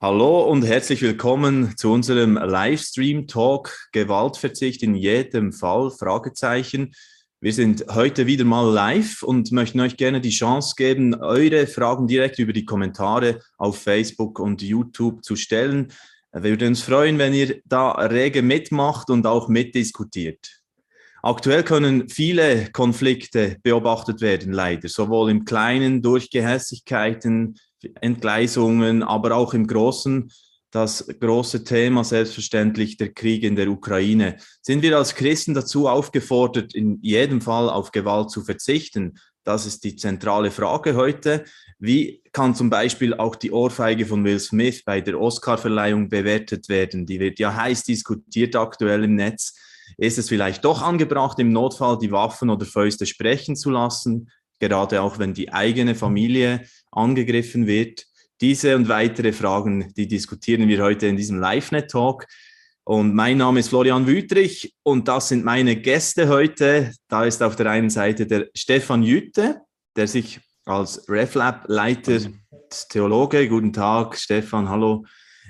Hallo und herzlich willkommen zu unserem Livestream-Talk Gewaltverzicht in jedem Fall? Fragezeichen. Wir sind heute wieder mal live und möchten euch gerne die Chance geben, eure Fragen direkt über die Kommentare auf Facebook und YouTube zu stellen. Wir würden uns freuen, wenn ihr da rege mitmacht und auch mitdiskutiert. Aktuell können viele Konflikte beobachtet werden, leider, sowohl im Kleinen durch Gehässigkeiten, Entgleisungen, aber auch im Großen das große Thema selbstverständlich der Krieg in der Ukraine. Sind wir als Christen dazu aufgefordert, in jedem Fall auf Gewalt zu verzichten? Das ist die zentrale Frage heute. Wie kann zum Beispiel auch die Ohrfeige von Will Smith bei der Oscarverleihung bewertet werden? Die wird ja heiß diskutiert aktuell im Netz. Ist es vielleicht doch angebracht, im Notfall die Waffen oder Fäuste sprechen zu lassen, gerade auch wenn die eigene Familie angegriffen wird. Diese und weitere Fragen, die diskutieren wir heute in diesem LiveNet-Talk. Und mein Name ist Florian Wüthrich und das sind meine Gäste heute. Da ist auf der einen Seite der Stefan Jütte, der sich als RefLab-Leiter, Theologe, guten Tag, Stefan, hallo,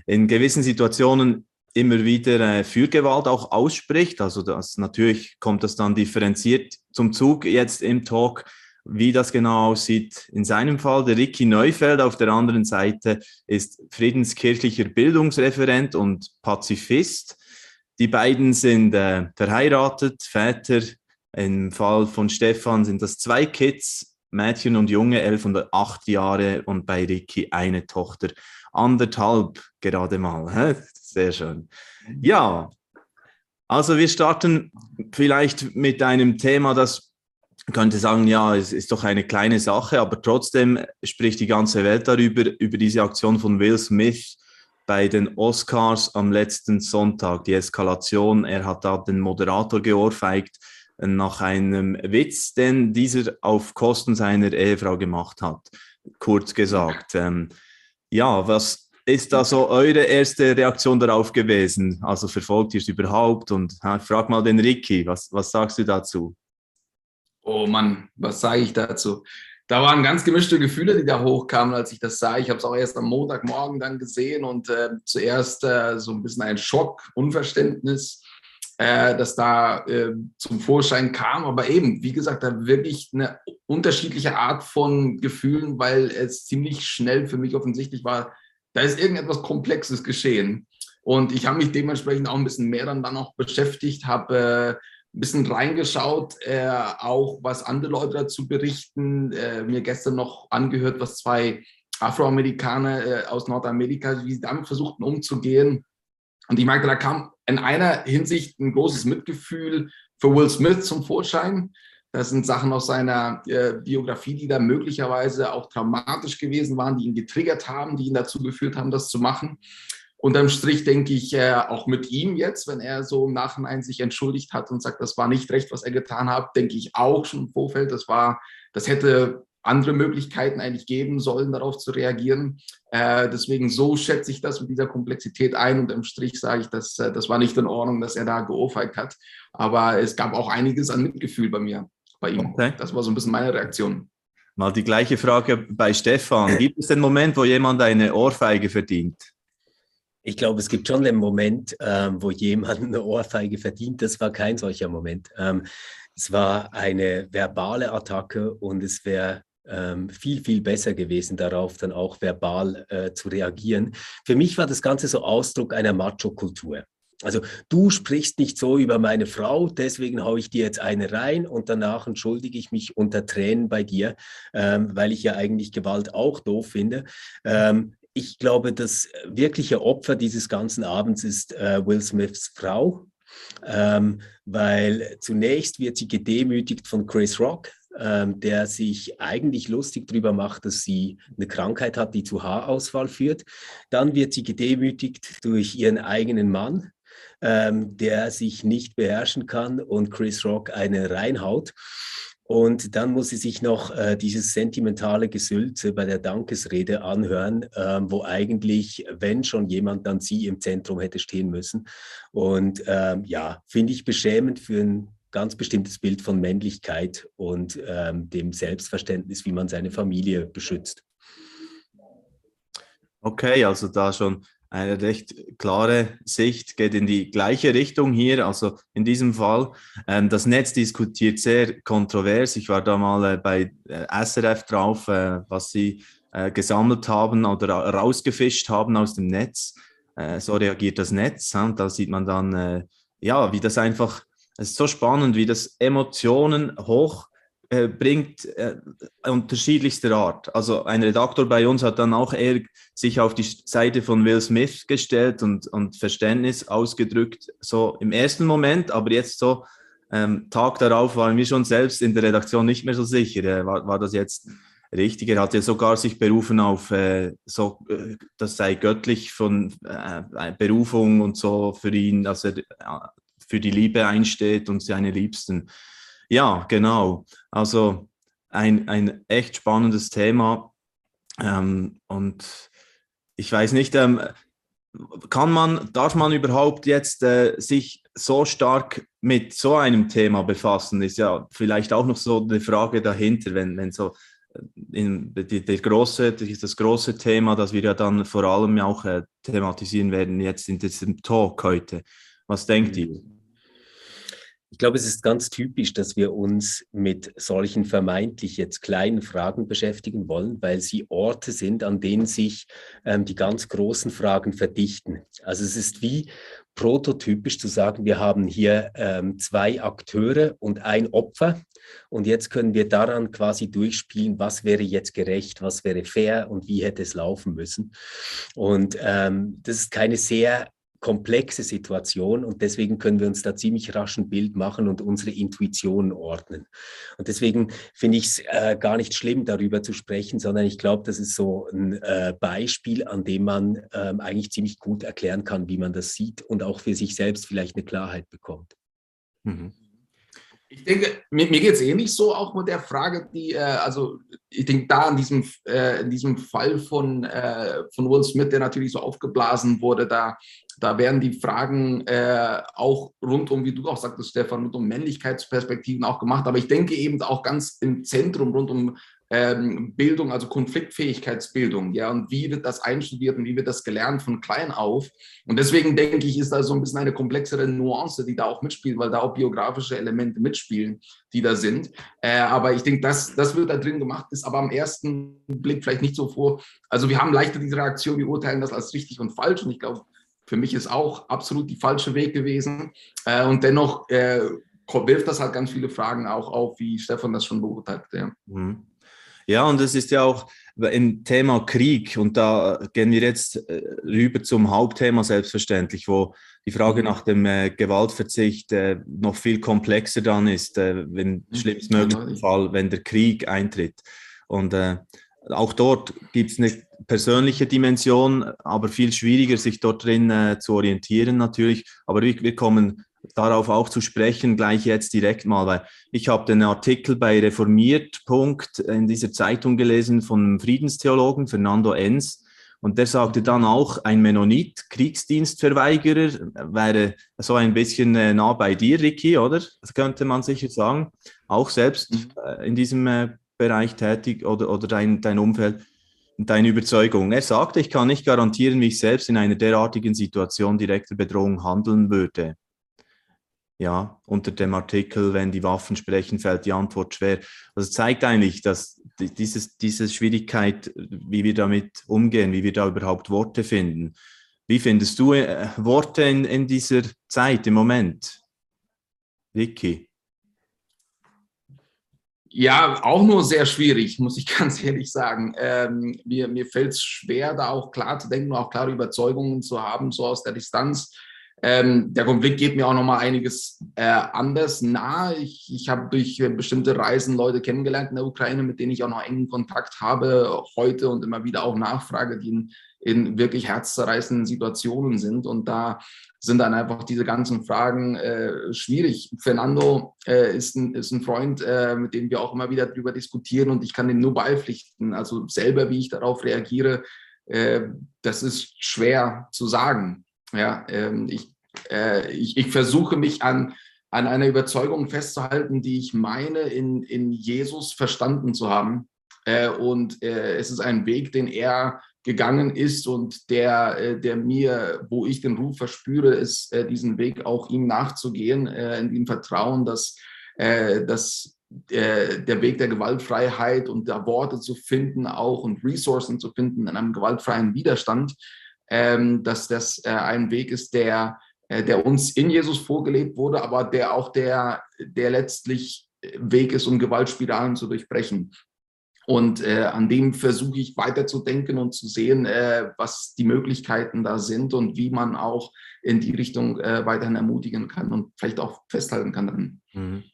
in gewissen Situationen immer wieder äh, für Gewalt auch ausspricht. Also das natürlich kommt das dann differenziert zum Zug jetzt im Talk wie das genau aussieht. In seinem Fall, der Ricky Neufeld auf der anderen Seite ist friedenskirchlicher Bildungsreferent und Pazifist. Die beiden sind äh, verheiratet, Väter. Im Fall von Stefan sind das zwei Kids, Mädchen und Junge, elf und acht Jahre und bei Ricky eine Tochter, anderthalb gerade mal. Sehr schön. Ja, also wir starten vielleicht mit einem Thema, das könnte sagen, ja, es ist doch eine kleine Sache, aber trotzdem spricht die ganze Welt darüber, über diese Aktion von Will Smith bei den Oscars am letzten Sonntag, die Eskalation. Er hat da den Moderator geohrfeigt nach einem Witz, den dieser auf Kosten seiner Ehefrau gemacht hat, kurz gesagt. Ähm, ja, was ist da so eure erste Reaktion darauf gewesen? Also verfolgt ihr es überhaupt? Und ha, frag mal den Ricky, was, was sagst du dazu? Oh Mann, was sage ich dazu? Da waren ganz gemischte Gefühle, die da hochkamen, als ich das sah. Ich habe es auch erst am Montagmorgen dann gesehen und äh, zuerst äh, so ein bisschen ein Schock, Unverständnis, äh, dass da äh, zum Vorschein kam. Aber eben, wie gesagt, da wirklich eine unterschiedliche Art von Gefühlen, weil es ziemlich schnell für mich offensichtlich war, da ist irgendetwas Komplexes geschehen. Und ich habe mich dementsprechend auch ein bisschen mehr dann, dann auch beschäftigt, habe äh, ein bisschen reingeschaut, äh, auch was andere Leute dazu berichten. Äh, mir gestern noch angehört, was zwei Afroamerikaner äh, aus Nordamerika, wie sie damit versuchten umzugehen. Und ich merkte, da kam in einer Hinsicht ein großes Mitgefühl für Will Smith zum Vorschein. Das sind Sachen aus seiner äh, Biografie, die da möglicherweise auch traumatisch gewesen waren, die ihn getriggert haben, die ihn dazu geführt haben, das zu machen unterm Strich denke ich äh, auch mit ihm jetzt, wenn er so im Nachhinein sich entschuldigt hat und sagt, das war nicht recht, was er getan hat, denke ich auch schon im Vorfeld, das war, das hätte andere Möglichkeiten eigentlich geben sollen, darauf zu reagieren. Äh, deswegen so schätze ich das mit dieser Komplexität ein und im Strich sage ich, dass äh, das war nicht in Ordnung, dass er da geohrfeigt hat. Aber es gab auch einiges an Mitgefühl bei mir, bei ihm. Okay. Das war so ein bisschen meine Reaktion. Mal die gleiche Frage bei Stefan. Gibt es den Moment, wo jemand eine Ohrfeige verdient? Ich glaube, es gibt schon den Moment, ähm, wo jemand eine Ohrfeige verdient. Das war kein solcher Moment. Ähm, es war eine verbale Attacke und es wäre ähm, viel, viel besser gewesen, darauf dann auch verbal äh, zu reagieren. Für mich war das Ganze so Ausdruck einer Macho-Kultur. Also du sprichst nicht so über meine Frau, deswegen haue ich dir jetzt eine rein und danach entschuldige ich mich unter Tränen bei dir, ähm, weil ich ja eigentlich Gewalt auch doof finde. Ähm, ich glaube, das wirkliche Opfer dieses ganzen Abends ist äh, Will Smiths Frau, ähm, weil zunächst wird sie gedemütigt von Chris Rock, ähm, der sich eigentlich lustig darüber macht, dass sie eine Krankheit hat, die zu Haarausfall führt. Dann wird sie gedemütigt durch ihren eigenen Mann, ähm, der sich nicht beherrschen kann und Chris Rock eine reinhaut. Und dann muss sie sich noch äh, dieses sentimentale Gesülze bei der Dankesrede anhören, äh, wo eigentlich, wenn schon jemand, dann sie im Zentrum hätte stehen müssen. Und ähm, ja, finde ich beschämend für ein ganz bestimmtes Bild von Männlichkeit und ähm, dem Selbstverständnis, wie man seine Familie beschützt. Okay, also da schon eine recht klare Sicht, geht in die gleiche Richtung hier, also in diesem Fall. Ähm, das Netz diskutiert sehr kontrovers. Ich war da mal äh, bei äh, SRF drauf, äh, was sie äh, gesammelt haben oder rausgefischt haben aus dem Netz. Äh, so reagiert das Netz. Und da sieht man dann, äh, ja, wie das einfach, es ist so spannend, wie das Emotionen hoch äh, bringt äh, unterschiedlichster Art. Also ein Redaktor bei uns hat dann auch eher sich auf die Seite von Will Smith gestellt und, und Verständnis ausgedrückt, so im ersten Moment, aber jetzt so ähm, Tag darauf waren wir schon selbst in der Redaktion nicht mehr so sicher, äh, war, war das jetzt richtig. Er hat ja sogar sich berufen auf, äh, so, äh, das sei göttlich von äh, Berufung und so für ihn, dass er für die Liebe einsteht und seine Liebsten. Ja, genau. Also ein, ein echt spannendes Thema. Ähm, und ich weiß nicht, ähm, kann man, darf man überhaupt jetzt äh, sich so stark mit so einem Thema befassen? Ist ja vielleicht auch noch so eine Frage dahinter, wenn, wenn so äh, in, die, der große, das große Thema, das wir ja dann vor allem auch äh, thematisieren werden, jetzt in diesem Talk heute. Was denkt mhm. ihr? Ich glaube, es ist ganz typisch, dass wir uns mit solchen vermeintlich jetzt kleinen Fragen beschäftigen wollen, weil sie Orte sind, an denen sich ähm, die ganz großen Fragen verdichten. Also es ist wie prototypisch zu sagen, wir haben hier ähm, zwei Akteure und ein Opfer und jetzt können wir daran quasi durchspielen, was wäre jetzt gerecht, was wäre fair und wie hätte es laufen müssen. Und ähm, das ist keine sehr komplexe Situation und deswegen können wir uns da ziemlich rasch ein Bild machen und unsere Intuition ordnen. Und deswegen finde ich es äh, gar nicht schlimm, darüber zu sprechen, sondern ich glaube, das ist so ein äh, Beispiel, an dem man ähm, eigentlich ziemlich gut erklären kann, wie man das sieht und auch für sich selbst vielleicht eine Klarheit bekommt. Mhm. Ich denke, mir, mir geht es ähnlich so, auch mit der Frage, die, äh, also ich denke, da in diesem, äh, in diesem Fall von, äh, von Will Smith, der natürlich so aufgeblasen wurde, da, da werden die Fragen äh, auch rund um, wie du auch sagtest, Stefan, rund um Männlichkeitsperspektiven auch gemacht. Aber ich denke eben auch ganz im Zentrum rund um ähm, Bildung, also Konfliktfähigkeitsbildung, ja, und wie wird das einstudiert und wie wird das gelernt von klein auf? Und deswegen denke ich, ist da so ein bisschen eine komplexere Nuance, die da auch mitspielt, weil da auch biografische Elemente mitspielen, die da sind. Äh, aber ich denke, das, das wird da drin gemacht, ist aber am ersten Blick vielleicht nicht so vor. Also wir haben leichter diese Reaktion, wir urteilen das als richtig und falsch und ich glaube, für mich ist auch absolut die falsche Weg gewesen. Äh, und dennoch äh, wirft das halt ganz viele Fragen auch auf, wie Stefan das schon beurteilt. Ja. Mhm. Ja, und es ist ja auch im Thema Krieg, und da gehen wir jetzt äh, rüber zum Hauptthema selbstverständlich, wo die Frage mhm. nach dem äh, Gewaltverzicht äh, noch viel komplexer dann ist, äh, wenn mhm. schlimmstmöglichen Fall, wenn der Krieg eintritt. Und äh, auch dort gibt es eine persönliche Dimension, aber viel schwieriger, sich dort drin äh, zu orientieren natürlich. Aber wir, wir kommen darauf auch zu sprechen, gleich jetzt direkt mal, weil ich habe den Artikel bei Reformiert. in dieser Zeitung gelesen von Friedenstheologen Fernando Enz. Und der sagte dann auch, ein Mennonit, Kriegsdienstverweigerer, wäre so ein bisschen äh, nah bei dir, Ricky, oder? Das könnte man sicher sagen. Auch selbst mhm. Äh, in diesem äh, Bereich tätig oder, oder dein, dein Umfeld deine Überzeugung. Er sagte, ich kann nicht garantieren, wie ich selbst in einer derartigen Situation direkter Bedrohung handeln würde ja, unter dem Artikel, wenn die Waffen sprechen, fällt die Antwort schwer. Also zeigt eigentlich, dass dieses, diese Schwierigkeit, wie wir damit umgehen, wie wir da überhaupt Worte finden. Wie findest du äh, Worte in, in dieser Zeit im Moment? Vicky? Ja, auch nur sehr schwierig, muss ich ganz ehrlich sagen. Ähm, mir mir fällt es schwer, da auch klar zu denken, auch klare Überzeugungen zu haben, so aus der Distanz. Ähm, der Konflikt geht mir auch nochmal einiges äh, anders nahe. Ich, ich habe durch bestimmte Reisen Leute kennengelernt in der Ukraine, mit denen ich auch noch engen Kontakt habe heute und immer wieder auch nachfrage, die in, in wirklich herzzerreißenden Situationen sind. Und da sind dann einfach diese ganzen Fragen äh, schwierig. Fernando äh, ist, ein, ist ein Freund, äh, mit dem wir auch immer wieder darüber diskutieren und ich kann dem nur beipflichten. Also selber, wie ich darauf reagiere, äh, das ist schwer zu sagen. Ja, ähm, ich, äh, ich, ich, versuche mich an, an einer Überzeugung festzuhalten, die ich meine, in, in Jesus verstanden zu haben. Äh, und äh, es ist ein Weg, den er gegangen ist und der, äh, der mir, wo ich den Ruf verspüre, ist, äh, diesen Weg auch ihm nachzugehen, äh, in dem Vertrauen, dass, dass der Weg der Gewaltfreiheit und der Worte zu finden auch und Ressourcen zu finden in einem gewaltfreien Widerstand, ähm, dass das ein Weg ist, der, der uns in Jesus vorgelebt wurde, aber der auch der, der letztlich Weg ist, um Gewaltspiralen zu durchbrechen. Und äh, an dem versuche ich weiterzudenken und zu sehen, äh, was die Möglichkeiten da sind und wie man auch in die Richtung äh, weiterhin ermutigen kann und vielleicht auch festhalten kann darin. Mhm.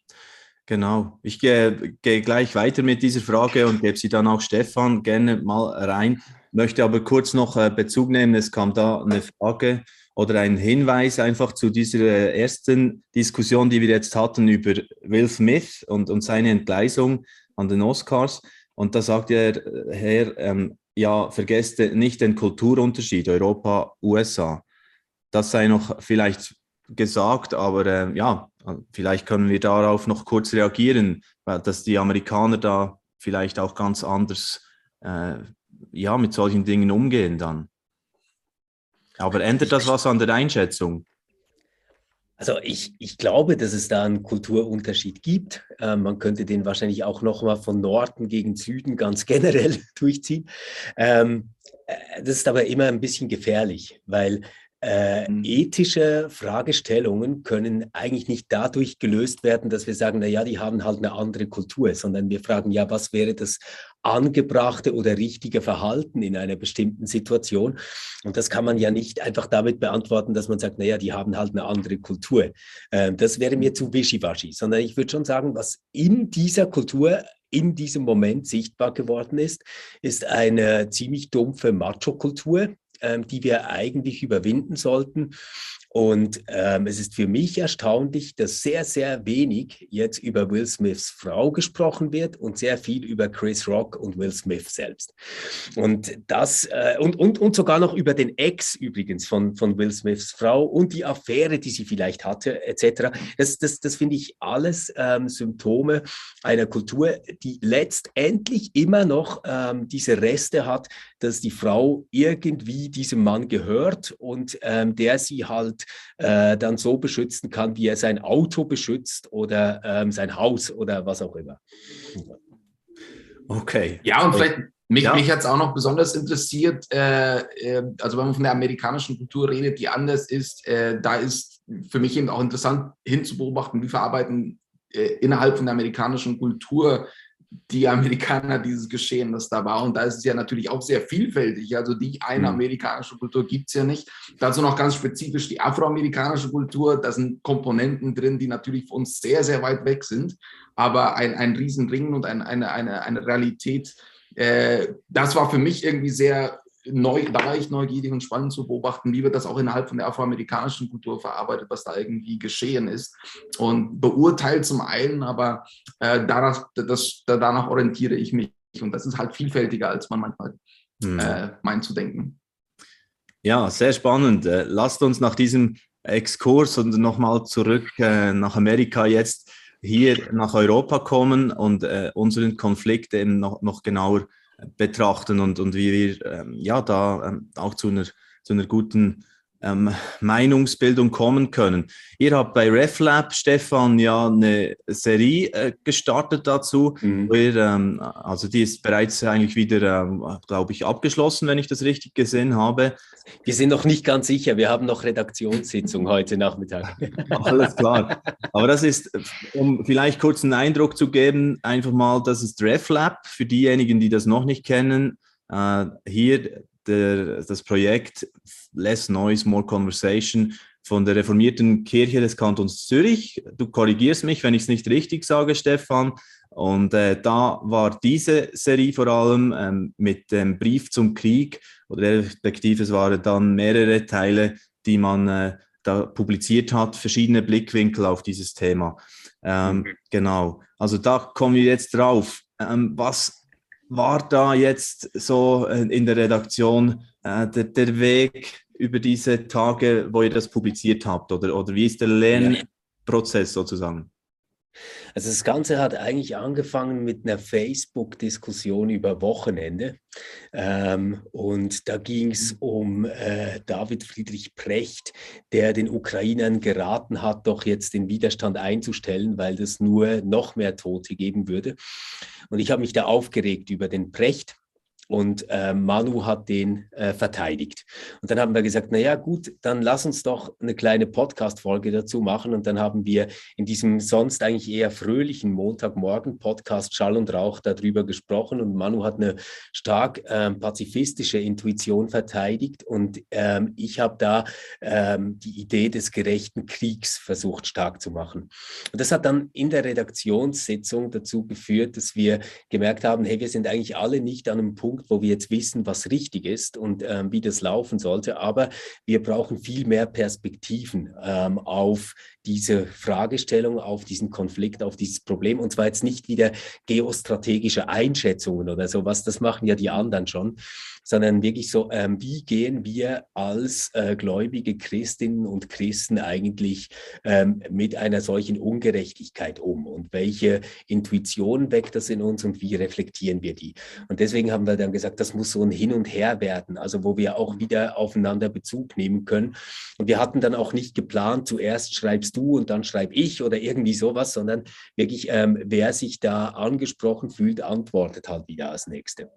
Genau. Ich gehe, gehe gleich weiter mit dieser Frage und gebe sie dann auch Stefan gerne mal rein. Möchte aber kurz noch äh, Bezug nehmen. Es kam da eine Frage oder ein Hinweis einfach zu dieser ersten Diskussion, die wir jetzt hatten über Will Smith und, und seine Entgleisung an den Oscars. Und da sagt der Herr, ähm, ja, vergesst nicht den Kulturunterschied Europa, USA. Das sei noch vielleicht gesagt, aber äh, ja, vielleicht können wir darauf noch kurz reagieren, weil dass die Amerikaner da vielleicht auch ganz anders äh, ja, mit solchen Dingen umgehen dann. Aber ändert das was an der Einschätzung? Also ich, ich glaube, dass es da einen Kulturunterschied gibt. Äh, man könnte den wahrscheinlich auch nochmal von Norden gegen Süden ganz generell durchziehen. Ähm, äh, das ist aber immer ein bisschen gefährlich, weil äh, mhm. ethische Fragestellungen können eigentlich nicht dadurch gelöst werden, dass wir sagen, na ja, die haben halt eine andere Kultur, sondern wir fragen ja, was wäre das angebrachte oder richtige Verhalten in einer bestimmten Situation? Und das kann man ja nicht einfach damit beantworten, dass man sagt, na ja, die haben halt eine andere Kultur. Äh, das wäre mir zu wischiwaschi, sondern ich würde schon sagen, was in dieser Kultur in diesem Moment sichtbar geworden ist, ist eine ziemlich dumpfe Macho-Kultur, die wir eigentlich überwinden sollten. Und ähm, es ist für mich erstaunlich, dass sehr, sehr wenig jetzt über Will Smiths Frau gesprochen wird und sehr viel über Chris Rock und Will Smith selbst. Und das äh, und, und, und sogar noch über den Ex übrigens von, von Will Smiths Frau und die Affäre, die sie vielleicht hatte, etc. Das, das, das finde ich alles ähm, Symptome einer Kultur, die letztendlich immer noch ähm, diese Reste hat, dass die Frau irgendwie diesem Mann gehört und ähm, der sie halt äh, dann so beschützen kann, wie er sein Auto beschützt oder ähm, sein Haus oder was auch immer. Okay. Ja, und vielleicht mich, ja. mich hat es auch noch besonders interessiert, äh, äh, also wenn man von der amerikanischen Kultur redet, die anders ist, äh, da ist für mich eben auch interessant hinzubeobachten, wie verarbeiten äh, innerhalb von der amerikanischen Kultur die Amerikaner dieses Geschehen, das da war. Und da ist es ja natürlich auch sehr vielfältig. Also die eine mhm. amerikanische Kultur gibt es ja nicht. Dazu noch ganz spezifisch die afroamerikanische Kultur. Da sind Komponenten drin, die natürlich für uns sehr, sehr weit weg sind. Aber ein, ein Riesenring und ein, eine, eine, eine Realität, äh, das war für mich irgendwie sehr neu, da war ich neugierig und spannend zu beobachten, wie wird das auch innerhalb von der afroamerikanischen Kultur verarbeitet, was da irgendwie geschehen ist. Und beurteilt zum einen, aber äh, danach, das, danach orientiere ich mich. Und das ist halt vielfältiger, als man manchmal hm. äh, meint zu denken. Ja, sehr spannend. Äh, lasst uns nach diesem Exkurs und nochmal zurück äh, nach Amerika jetzt hier nach Europa kommen und äh, unseren Konflikt eben noch, noch genauer betrachten und, und wie wir ähm, ja da ähm, auch zu einer, zu einer guten ähm, Meinungsbildung kommen können. Ihr habt bei RefLab, Stefan, ja eine Serie äh, gestartet dazu. Mhm. Ihr, ähm, also die ist bereits eigentlich wieder, ähm, glaube ich, abgeschlossen, wenn ich das richtig gesehen habe. Wir sind noch nicht ganz sicher. Wir haben noch Redaktionssitzung heute Nachmittag. Alles klar. Aber das ist, um vielleicht kurz einen Eindruck zu geben, einfach mal, das ist RefLab für diejenigen, die das noch nicht kennen. Uh, hier der, das Projekt Less Noise, More Conversation von der reformierten Kirche des Kantons Zürich. Du korrigierst mich, wenn ich es nicht richtig sage, Stefan. Und äh, da war diese Serie vor allem ähm, mit dem Brief zum Krieg oder respektive es waren dann mehrere Teile, die man äh, da publiziert hat, verschiedene Blickwinkel auf dieses Thema. Ähm, mhm. Genau, also da kommen wir jetzt drauf. Ähm, was war da jetzt so äh, in der Redaktion äh, der, der, Weg über diese Tage, wo ihr das publiziert habt? Oder, oder wie ist der Lernprozess sozusagen? Also das Ganze hat eigentlich angefangen mit einer Facebook-Diskussion über Wochenende. Ähm, und da ging es mhm. um äh, David Friedrich Precht, der den Ukrainern geraten hat, doch jetzt den Widerstand einzustellen, weil das nur noch mehr Tote geben würde. Und ich habe mich da aufgeregt über den Precht und äh, Manu hat den äh, verteidigt. Und dann haben wir gesagt, naja gut, dann lass uns doch eine kleine Podcast-Folge dazu machen. Und dann haben wir in diesem sonst eigentlich eher fröhlichen Montagmorgen-Podcast Schall und Rauch darüber gesprochen. Und Manu hat eine stark ähm, pazifistische Intuition verteidigt. Und ähm, ich habe da ähm, die Idee des gerechten Kriegs versucht stark zu machen. Und das hat dann in der Redaktionssitzung dazu geführt, dass wir gemerkt haben, hey, wir sind eigentlich alle nicht an einem Punkt, Punkt, wo wir jetzt wissen, was richtig ist und ähm, wie das laufen sollte. Aber wir brauchen viel mehr Perspektiven ähm, auf diese Fragestellung, auf diesen Konflikt, auf dieses Problem. Und zwar jetzt nicht wieder geostrategische Einschätzungen oder sowas, das machen ja die anderen schon, sondern wirklich so, ähm, wie gehen wir als äh, gläubige Christinnen und Christen eigentlich ähm, mit einer solchen Ungerechtigkeit um und welche Intuition weckt das in uns und wie reflektieren wir die? Und deswegen haben wir dann gesagt, das muss so ein Hin und Her werden, also wo wir auch wieder aufeinander Bezug nehmen können. Und wir hatten dann auch nicht geplant, zuerst schreibst du und dann schreibe ich oder irgendwie sowas, sondern wirklich, ähm, wer sich da angesprochen fühlt, antwortet halt wieder als Nächste.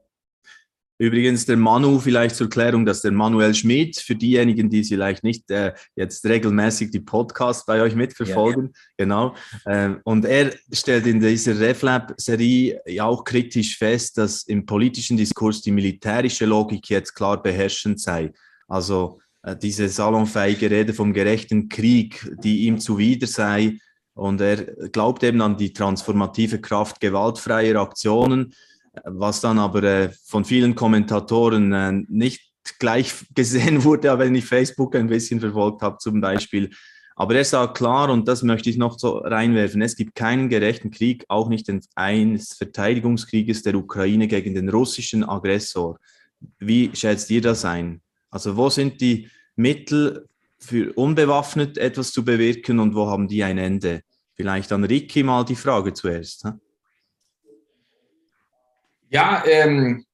Übrigens der Manu, vielleicht zur Klärung, dass der Manuel Schmidt, für diejenigen, die vielleicht nicht äh, jetzt regelmäßig die Podcasts bei euch mitverfolgen, ja, ja. genau, äh, und er stellt in dieser RefLab-Serie ja auch kritisch fest, dass im politischen Diskurs die militärische Logik jetzt klar beherrschend sei. Also äh, diese salonfähige Rede vom gerechten Krieg, die ihm zuwider sei. Und er glaubt eben an die transformative Kraft gewaltfreier Aktionen was dann aber äh, von vielen Kommentatoren äh, nicht gleich gesehen wurde, wenn ich Facebook ein bisschen verfolgt habe zum Beispiel. Aber er sagt klar, und das möchte ich noch so reinwerfen, es gibt keinen gerechten Krieg, auch nicht den eines Verteidigungskrieges der Ukraine gegen den russischen Aggressor. Wie schätzt ihr das ein? Also wo sind die Mittel für unbewaffnet etwas zu bewirken und wo haben die ein Ende? Vielleicht an Ricky mal die Frage zuerst. Hm? Ja, ähm,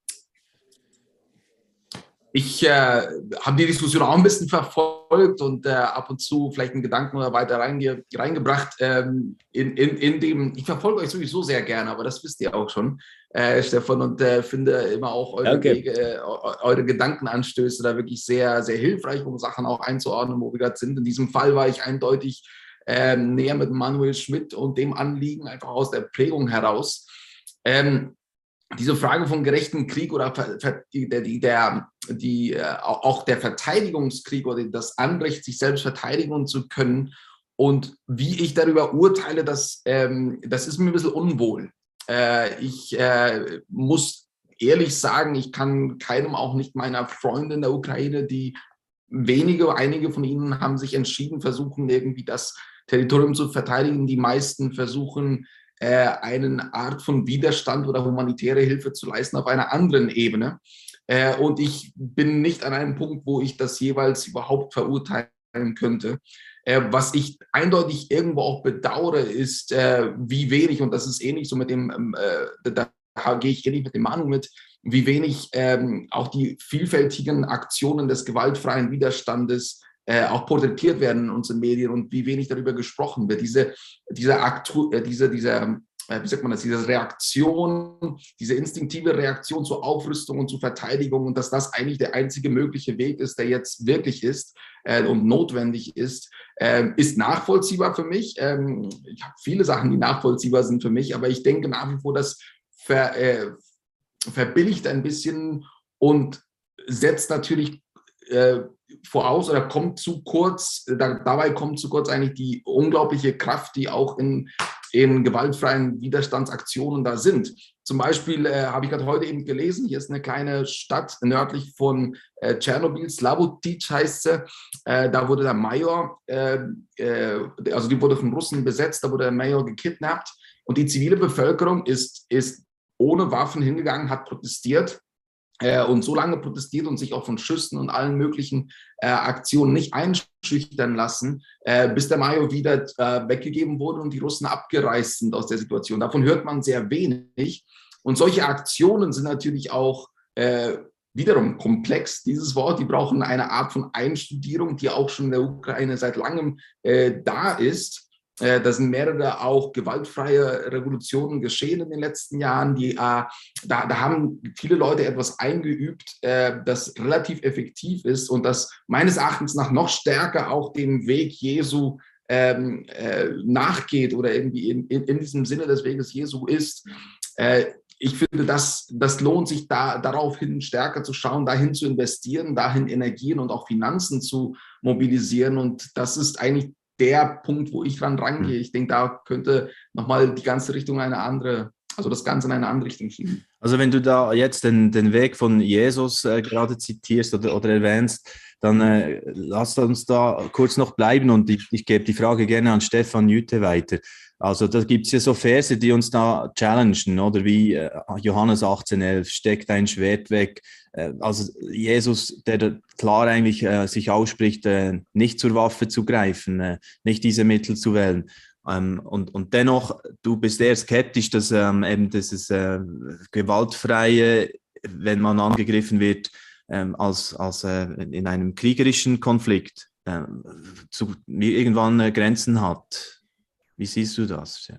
ich äh, habe die Diskussion auch ein bisschen verfolgt und äh, ab und zu vielleicht einen Gedanken oder weiter reinge reingebracht. Ähm, in, in, in dem, ich verfolge euch sowieso sehr gerne, aber das wisst ihr auch schon, äh, Stefan, und äh, finde immer auch eure, Wege, äh, eure Gedankenanstöße da wirklich sehr, sehr hilfreich, um Sachen auch einzuordnen, wo wir gerade sind. In diesem Fall war ich eindeutig ähm, näher mit Manuel Schmidt und dem Anliegen einfach aus der Prägung heraus. Ähm, diese Frage vom gerechten Krieg oder die, der, die, äh, auch der Verteidigungskrieg oder das Anrecht, sich selbst verteidigen zu können und wie ich darüber urteile, das, ähm, das ist mir ein bisschen unwohl. Äh, ich äh, muss ehrlich sagen, ich kann keinem, auch nicht meiner Freunde in der Ukraine, die wenige, einige von ihnen haben sich entschieden, versuchen irgendwie das Territorium zu verteidigen. Die meisten versuchen, äh, eine Art von Widerstand oder humanitäre Hilfe zu leisten auf einer anderen Ebene. Äh, und ich bin nicht an einem Punkt, wo ich das jeweils überhaupt verurteilen könnte. Äh, was ich eindeutig irgendwo auch bedauere, ist, äh, wie wenig, und das ist ähnlich so mit dem, ähm, äh, da, da gehe ich ähnlich mit dem Manu mit, wie wenig ähm, auch die vielfältigen Aktionen des gewaltfreien Widerstandes äh, auch porträtiert werden in unseren Medien und wie wenig darüber gesprochen wird. Diese, diese, Aktu äh, diese, diese äh, wie sagt man das, diese Reaktion, diese instinktive Reaktion zur Aufrüstung und zur Verteidigung und dass das eigentlich der einzige mögliche Weg ist, der jetzt wirklich ist und notwendig ist, äh, ist nachvollziehbar für mich. Ähm, ich habe viele Sachen, die nachvollziehbar sind für mich, aber ich denke nach wie vor, das ver, verbilligt ein bisschen und setzt natürlich äh, voraus oder kommt zu kurz, da, dabei kommt zu kurz eigentlich die unglaubliche Kraft, die auch in, in gewaltfreien Widerstandsaktionen da sind. Zum Beispiel äh, habe ich gerade heute eben gelesen, hier ist eine kleine Stadt nördlich von äh, Tschernobyl, Slavotic heißt sie. Äh, da wurde der Major, äh, äh, also die wurde von Russen besetzt, da wurde der Major gekidnappt und die zivile Bevölkerung ist, ist ohne Waffen hingegangen, hat protestiert äh, und so lange protestiert und sich auch von Schüssen und allen möglichen äh, Aktionen nicht einschüchtern lassen, äh, bis der Mayo wieder äh, weggegeben wurde und die Russen abgereist sind aus der Situation. Davon hört man sehr wenig. Und solche Aktionen sind natürlich auch äh, wiederum komplex, dieses Wort. Die brauchen eine Art von Einstudierung, die auch schon in der Ukraine seit langem da ist. Äh, da sind mehrere auch gewaltfreie Revolutionen geschehen in den letzten Jahren. Die, äh, da, da haben viele Leute etwas eingeübt, äh, das relativ effektiv ist und das meines Erachtens nach noch stärker auch dem Weg Jesu ähm, äh, nachgeht oder irgendwie in, in, in, diesem Sinne des Weges Jesu ist. Äh, ich finde, das, das lohnt sich da, daraufhin stärker zu schauen, dahin zu investieren, dahin Energien und auch Finanzen zu mobilisieren. Und das ist eigentlich der Punkt, wo ich dran rangehe. Hm. Ich denke, da könnte nochmal die ganze Richtung eine andere, also das Ganze in eine andere Richtung schieben. Also wenn du da jetzt den, den Weg von Jesus äh, gerade zitierst oder, oder erwähnst, dann äh, lass uns da kurz noch bleiben und ich, ich gebe die Frage gerne an Stefan Jüte weiter. Also da gibt es ja so Verse, die uns da challengen, oder wie äh, Johannes 18,11, steck dein Schwert weg. Äh, also Jesus, der klar eigentlich äh, sich ausspricht, äh, nicht zur Waffe zu greifen, äh, nicht diese Mittel zu wählen. Ähm, und, und dennoch, du bist eher skeptisch, dass ähm, eben dieses äh, gewaltfreie, wenn man angegriffen wird, ähm, als, als in einem kriegerischen Konflikt zu, irgendwann Grenzen hat. Wie siehst du das?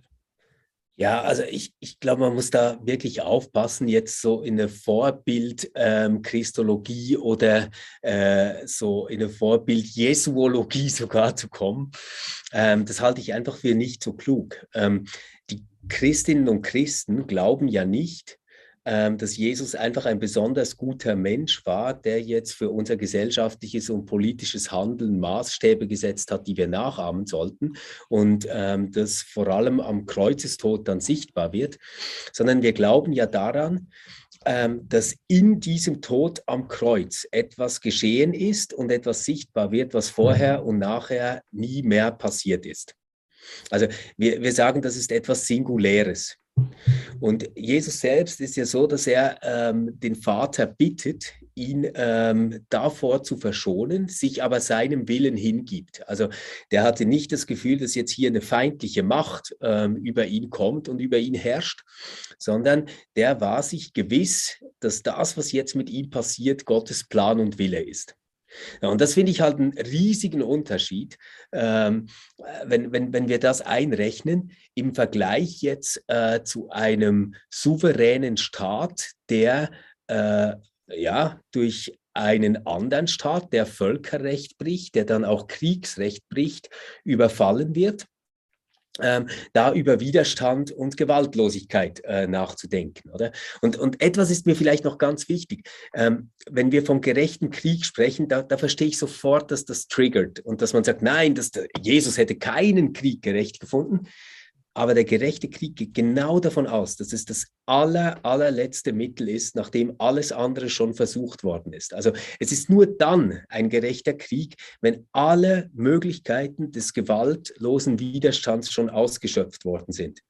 Ja, also ich, ich glaube, man muss da wirklich aufpassen, jetzt so in eine Vorbild-Christologie ähm, oder äh, so in eine Vorbild-Jesuologie sogar zu kommen. Ähm, das halte ich einfach für nicht so klug. Ähm, die Christinnen und Christen glauben ja nicht, dass Jesus einfach ein besonders guter Mensch war, der jetzt für unser gesellschaftliches und politisches Handeln Maßstäbe gesetzt hat, die wir nachahmen sollten und ähm, das vor allem am Kreuzestod dann sichtbar wird, sondern wir glauben ja daran, ähm, dass in diesem Tod am Kreuz etwas geschehen ist und etwas sichtbar wird, was vorher und nachher nie mehr passiert ist. Also wir, wir sagen, das ist etwas Singuläres. Und Jesus selbst ist ja so, dass er ähm, den Vater bittet, ihn ähm, davor zu verschonen, sich aber seinem Willen hingibt. Also der hatte nicht das Gefühl, dass jetzt hier eine feindliche Macht ähm, über ihn kommt und über ihn herrscht, sondern der war sich gewiss, dass das, was jetzt mit ihm passiert, Gottes Plan und Wille ist. Ja, und das finde ich halt einen riesigen Unterschied, ähm, wenn, wenn, wenn wir das einrechnen, im Vergleich jetzt äh, zu einem souveränen Staat, der äh, ja durch einen anderen Staat, der Völkerrecht bricht, der dann auch Kriegsrecht bricht, überfallen wird ähm, da über Widerstand und Gewaltlosigkeit äh, nachzudenken. Oder? Und, und etwas ist mir vielleicht noch ganz wichtig. Ähm, wenn wir vom gerechten Krieg sprechen, da, da verstehe ich sofort, dass das triggert und dass man sagt, nein, dass der, Jesus hätte keinen Krieg gerecht gefunden. Aber der gerechte Krieg geht genau davon aus, dass es das aller, allerletzte Mittel ist, nachdem alles andere schon versucht worden ist. Also es ist nur dann ein gerechter Krieg, wenn alle Möglichkeiten des gewaltlosen Widerstands schon ausgeschöpft worden sind.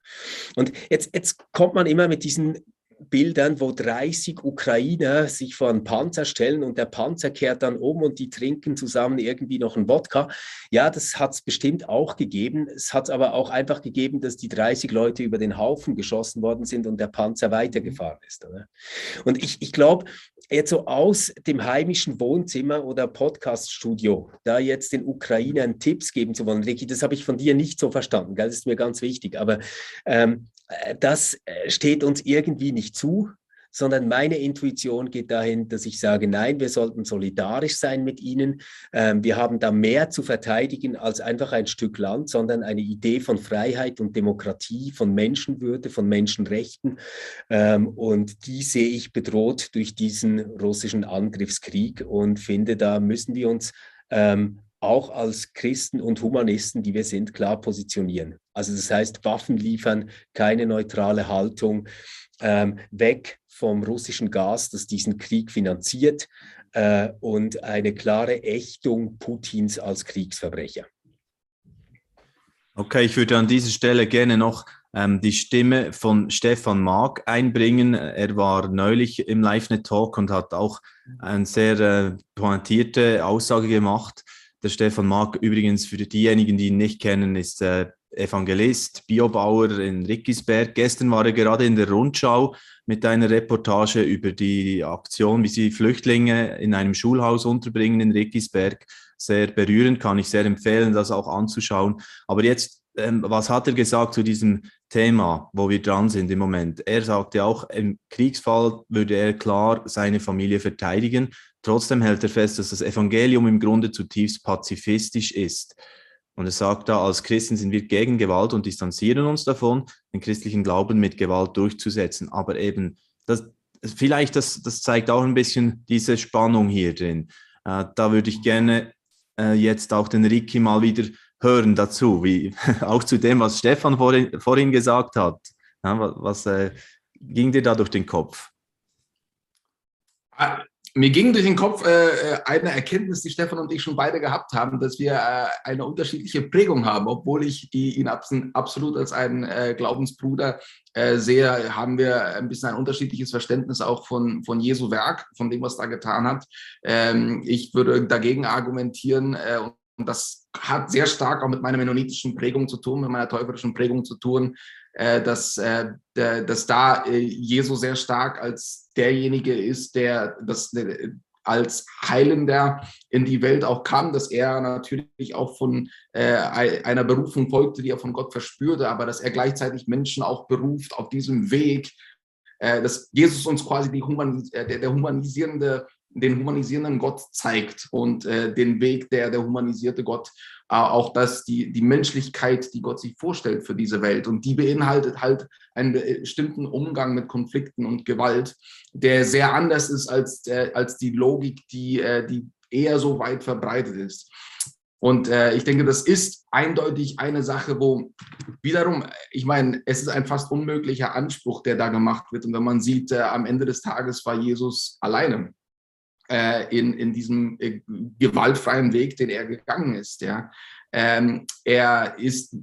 Und jetzt, jetzt kommt man immer mit diesen Bildern, wo 30 Ukrainer sich vor einen Panzer stellen und der Panzer kehrt dann um und die trinken zusammen irgendwie noch einen Wodka. Ja, das hat es bestimmt auch gegeben. Es hat aber auch einfach gegeben, dass die 30 Leute über den Haufen geschossen worden sind und der Panzer weitergefahren ist. Oder? Und ich, ich glaube, jetzt so aus dem heimischen Wohnzimmer oder Podcaststudio, da jetzt den Ukrainern Tipps geben zu wollen, Ricky, das habe ich von dir nicht so verstanden, das ist mir ganz wichtig, aber ähm, äh, das äh, steht uns irgendwie nicht zu, sondern meine Intuition geht dahin, dass ich sage, nein, wir sollten solidarisch sein mit ihnen. Ähm, wir haben da mehr zu verteidigen als einfach ein Stück Land, sondern eine Idee von Freiheit und Demokratie, von Menschenwürde, von Menschenrechten. Ähm, und die sehe ich bedroht durch diesen russischen Angriffskrieg und finde, da müssen wir uns ähm, auch als Christen und Humanisten, die wir sind, klar positionieren. Also das heißt, Waffen liefern, keine neutrale Haltung, ähm, weg vom russischen Gas, das diesen Krieg finanziert äh, und eine klare Ächtung Putins als Kriegsverbrecher. Okay, ich würde an dieser Stelle gerne noch ähm, die Stimme von Stefan Maag einbringen. Er war neulich im LiveNet Talk und hat auch eine sehr äh, pointierte Aussage gemacht. Der Stefan Maag, übrigens für diejenigen, die ihn nicht kennen, ist äh, Evangelist, Biobauer in Rickisberg. Gestern war er gerade in der Rundschau mit einer Reportage über die Aktion, wie sie Flüchtlinge in einem Schulhaus unterbringen in Rickisberg. Sehr berührend, kann ich sehr empfehlen, das auch anzuschauen. Aber jetzt, ähm, was hat er gesagt zu diesem Thema, wo wir dran sind im Moment? Er sagte auch, im Kriegsfall würde er klar seine Familie verteidigen. Trotzdem hält er fest, dass das Evangelium im Grunde zutiefst pazifistisch ist. Und er sagt da, als Christen sind wir gegen Gewalt und distanzieren uns davon, den christlichen Glauben mit Gewalt durchzusetzen. Aber eben, das, vielleicht das, das zeigt auch ein bisschen diese Spannung hier drin. Äh, da würde ich gerne äh, jetzt auch den Ricky mal wieder hören dazu, wie auch zu dem, was Stefan vorhin, vorhin gesagt hat. Ja, was, äh, ging dir da durch den Kopf? Mir ging durch den Kopf äh, äh, eine Erkenntnis, die Stefan und ich schon beide gehabt haben, dass wir äh, eine unterschiedliche Prägung haben. Obwohl ich ihn absolut als einen äh, Glaubensbruder äh, sehe, haben wir ein bisschen ein unterschiedliches Verständnis auch von, von Jesu Werk, von dem, was er getan hat. Ähm, ich würde dagegen argumentieren, äh, und das hat sehr stark auch mit meiner mennonitischen Prägung zu tun, mit meiner täuferischen Prägung zu tun, äh, dass, äh, dass da äh, Jesu sehr stark als derjenige ist, der das als Heilender in die Welt auch kam, dass er natürlich auch von einer Berufung folgte, die er von Gott verspürte, aber dass er gleichzeitig Menschen auch beruft auf diesem Weg, dass Jesus uns quasi die Humanis der, der humanisierende den humanisierenden Gott zeigt und äh, den Weg, der der humanisierte Gott äh, auch das, die, die Menschlichkeit, die Gott sich vorstellt für diese Welt. Und die beinhaltet halt einen bestimmten Umgang mit Konflikten und Gewalt, der sehr anders ist als, äh, als die Logik, die, äh, die eher so weit verbreitet ist. Und äh, ich denke, das ist eindeutig eine Sache, wo wiederum, ich meine, es ist ein fast unmöglicher Anspruch, der da gemacht wird. Und wenn man sieht, äh, am Ende des Tages war Jesus alleine in, in diesem äh, gewaltfreien Weg, den er gegangen ist. Ja. Ähm, er ist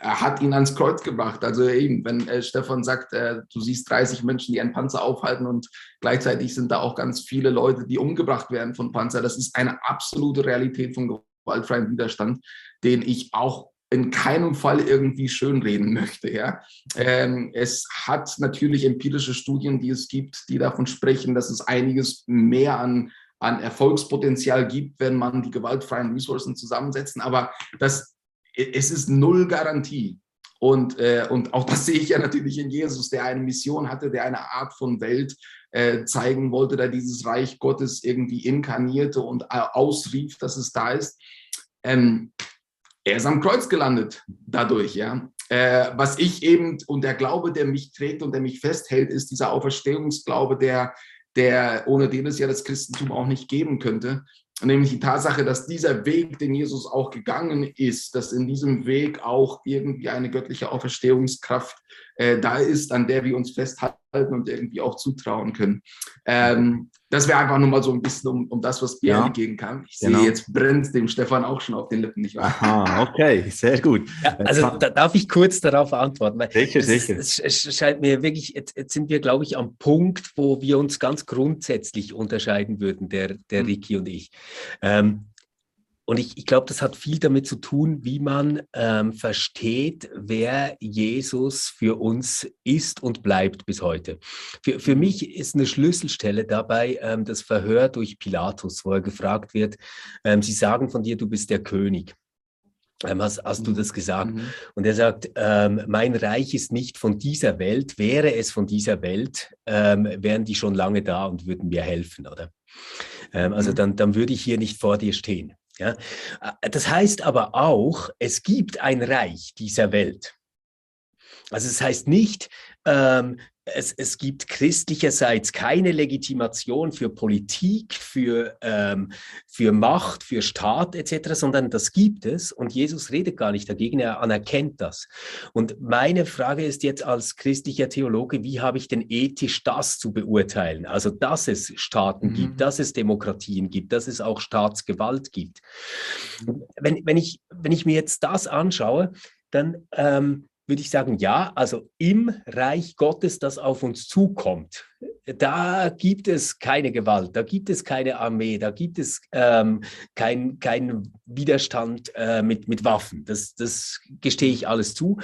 er hat ihn ans Kreuz gebracht. Also eben, wenn äh, Stefan sagt, äh, du siehst 30 Menschen, die einen Panzer aufhalten und gleichzeitig sind da auch ganz viele Leute, die umgebracht werden von Panzer. Das ist eine absolute Realität von gewaltfreiem Widerstand, den ich auch in keinem Fall irgendwie schönreden möchte. Ja. Ähm, es hat natürlich empirische Studien, die es gibt, die davon sprechen, dass es einiges mehr an, an Erfolgspotenzial gibt, wenn man die gewaltfreien Ressourcen zusammensetzt. Aber das, es ist null Garantie. Und, äh, und auch das sehe ich ja natürlich in Jesus, der eine Mission hatte, der eine Art von Welt äh, zeigen wollte, der dieses Reich Gottes irgendwie inkarnierte und äh, ausrief, dass es da ist. Ähm, er ist am Kreuz gelandet dadurch, ja. Äh, was ich eben und der Glaube, der mich trägt und der mich festhält, ist dieser Auferstehungsglaube, der, der ohne den es ja das Christentum auch nicht geben könnte. Nämlich die Tatsache, dass dieser Weg, den Jesus auch gegangen ist, dass in diesem Weg auch irgendwie eine göttliche Auferstehungskraft äh, da ist, an der wir uns festhalten und irgendwie auch zutrauen können. Ähm, das wäre einfach nur mal so ein bisschen um, um das, was Bier ja. entgegen kann. Ich genau. sehe, jetzt brennt dem Stefan auch schon auf den Lippen, nicht wahr? Aha, okay, sehr gut. Ja, also da darf ich kurz darauf antworten. sicher, es, sicher. Es, es, scheint mir wirklich, jetzt, jetzt, sind wir, glaube ich, am Punkt, wo wir uns ganz grundsätzlich unterscheiden würden, der, der mhm. Ricky und ich. Ähm, und ich, ich glaube, das hat viel damit zu tun, wie man ähm, versteht, wer Jesus für uns ist und bleibt bis heute. Für, für mich ist eine Schlüsselstelle dabei ähm, das Verhör durch Pilatus, wo er gefragt wird, ähm, sie sagen von dir, du bist der König. Ähm, hast, hast, du das gesagt? Mhm. Und er sagt, ähm, mein Reich ist nicht von dieser Welt. Wäre es von dieser Welt, ähm, wären die schon lange da und würden mir helfen, oder? Ähm, also mhm. dann, dann würde ich hier nicht vor dir stehen. Ja? Äh, das heißt aber auch, es gibt ein Reich dieser Welt. Also es heißt nicht, ähm, es, es gibt christlicherseits keine Legitimation für Politik, für, ähm, für Macht, für Staat etc., sondern das gibt es und Jesus redet gar nicht dagegen, er anerkennt das. Und meine Frage ist jetzt als christlicher Theologe, wie habe ich denn ethisch das zu beurteilen? Also, dass es Staaten mhm. gibt, dass es Demokratien gibt, dass es auch Staatsgewalt gibt. Wenn, wenn, ich, wenn ich mir jetzt das anschaue, dann... Ähm, würde ich sagen, ja, also im Reich Gottes, das auf uns zukommt, da gibt es keine Gewalt, da gibt es keine Armee, da gibt es ähm, keinen kein Widerstand äh, mit, mit Waffen. Das, das gestehe ich alles zu.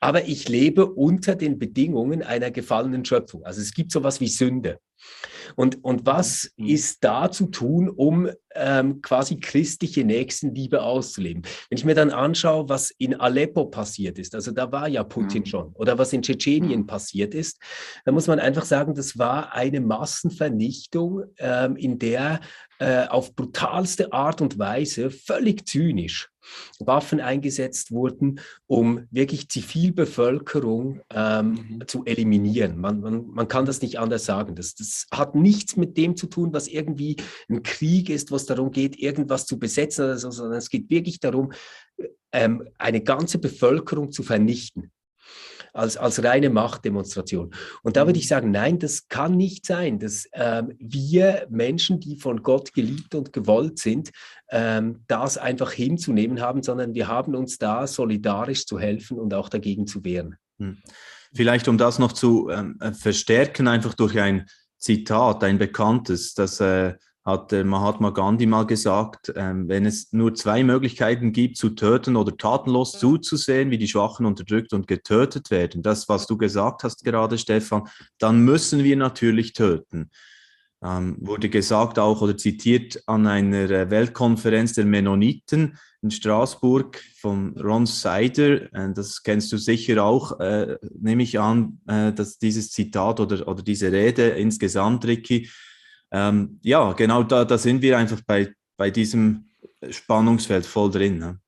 Aber ich lebe unter den Bedingungen einer gefallenen Schöpfung. Also es gibt sowas wie Sünde. Und, und was mhm. ist da zu tun, um ähm, quasi christliche Nächstenliebe auszuleben? Wenn ich mir dann anschaue, was in Aleppo passiert ist, also da war ja Putin mhm. schon, oder was in Tschetschenien mhm. passiert ist, dann muss man einfach sagen, das war eine Massenvernichtung, ähm, in der äh, auf brutalste Art und Weise, völlig zynisch, Waffen eingesetzt wurden, um wirklich Zivilbevölkerung ähm, mhm. zu eliminieren. Man, man, man kann das nicht anders sagen. Das, das hat nichts mit dem zu tun, was irgendwie ein Krieg ist, was darum geht, irgendwas zu besetzen sondern es geht wirklich darum, ähm, eine ganze Bevölkerung zu vernichten als, als reine Machtdemonstration. Und da würde ich mhm. sagen, nein, das kann nicht sein, dass ähm, wir Menschen, die von Gott geliebt und gewollt sind, ähm, das einfach hinzunehmen haben, sondern wir haben uns da solidarisch zu helfen und auch dagegen zu wehren. Hm. Vielleicht um das noch zu ähm, äh, verstärken, einfach durch ein Zitat, ein bekanntes, das äh, hat äh, Mahatma Gandhi mal gesagt, ähm, wenn es nur zwei Möglichkeiten gibt, zu töten oder tatenlos zuzusehen, wie die Schwachen unterdrückt und getötet werden, das, was du gesagt hast gerade, Stefan, dann müssen wir natürlich töten. Ähm, wurde gesagt auch oder zitiert an einer äh, Weltkonferenz der Mennoniten in Straßburg von Ron Seider. Äh, das kennst du sicher auch, äh, nehme ich an, äh, dass dieses Zitat oder, oder diese Rede insgesamt, Ricky, ähm, ja, genau da, da sind wir einfach bei, bei diesem Spannungsfeld voll drin. Ne?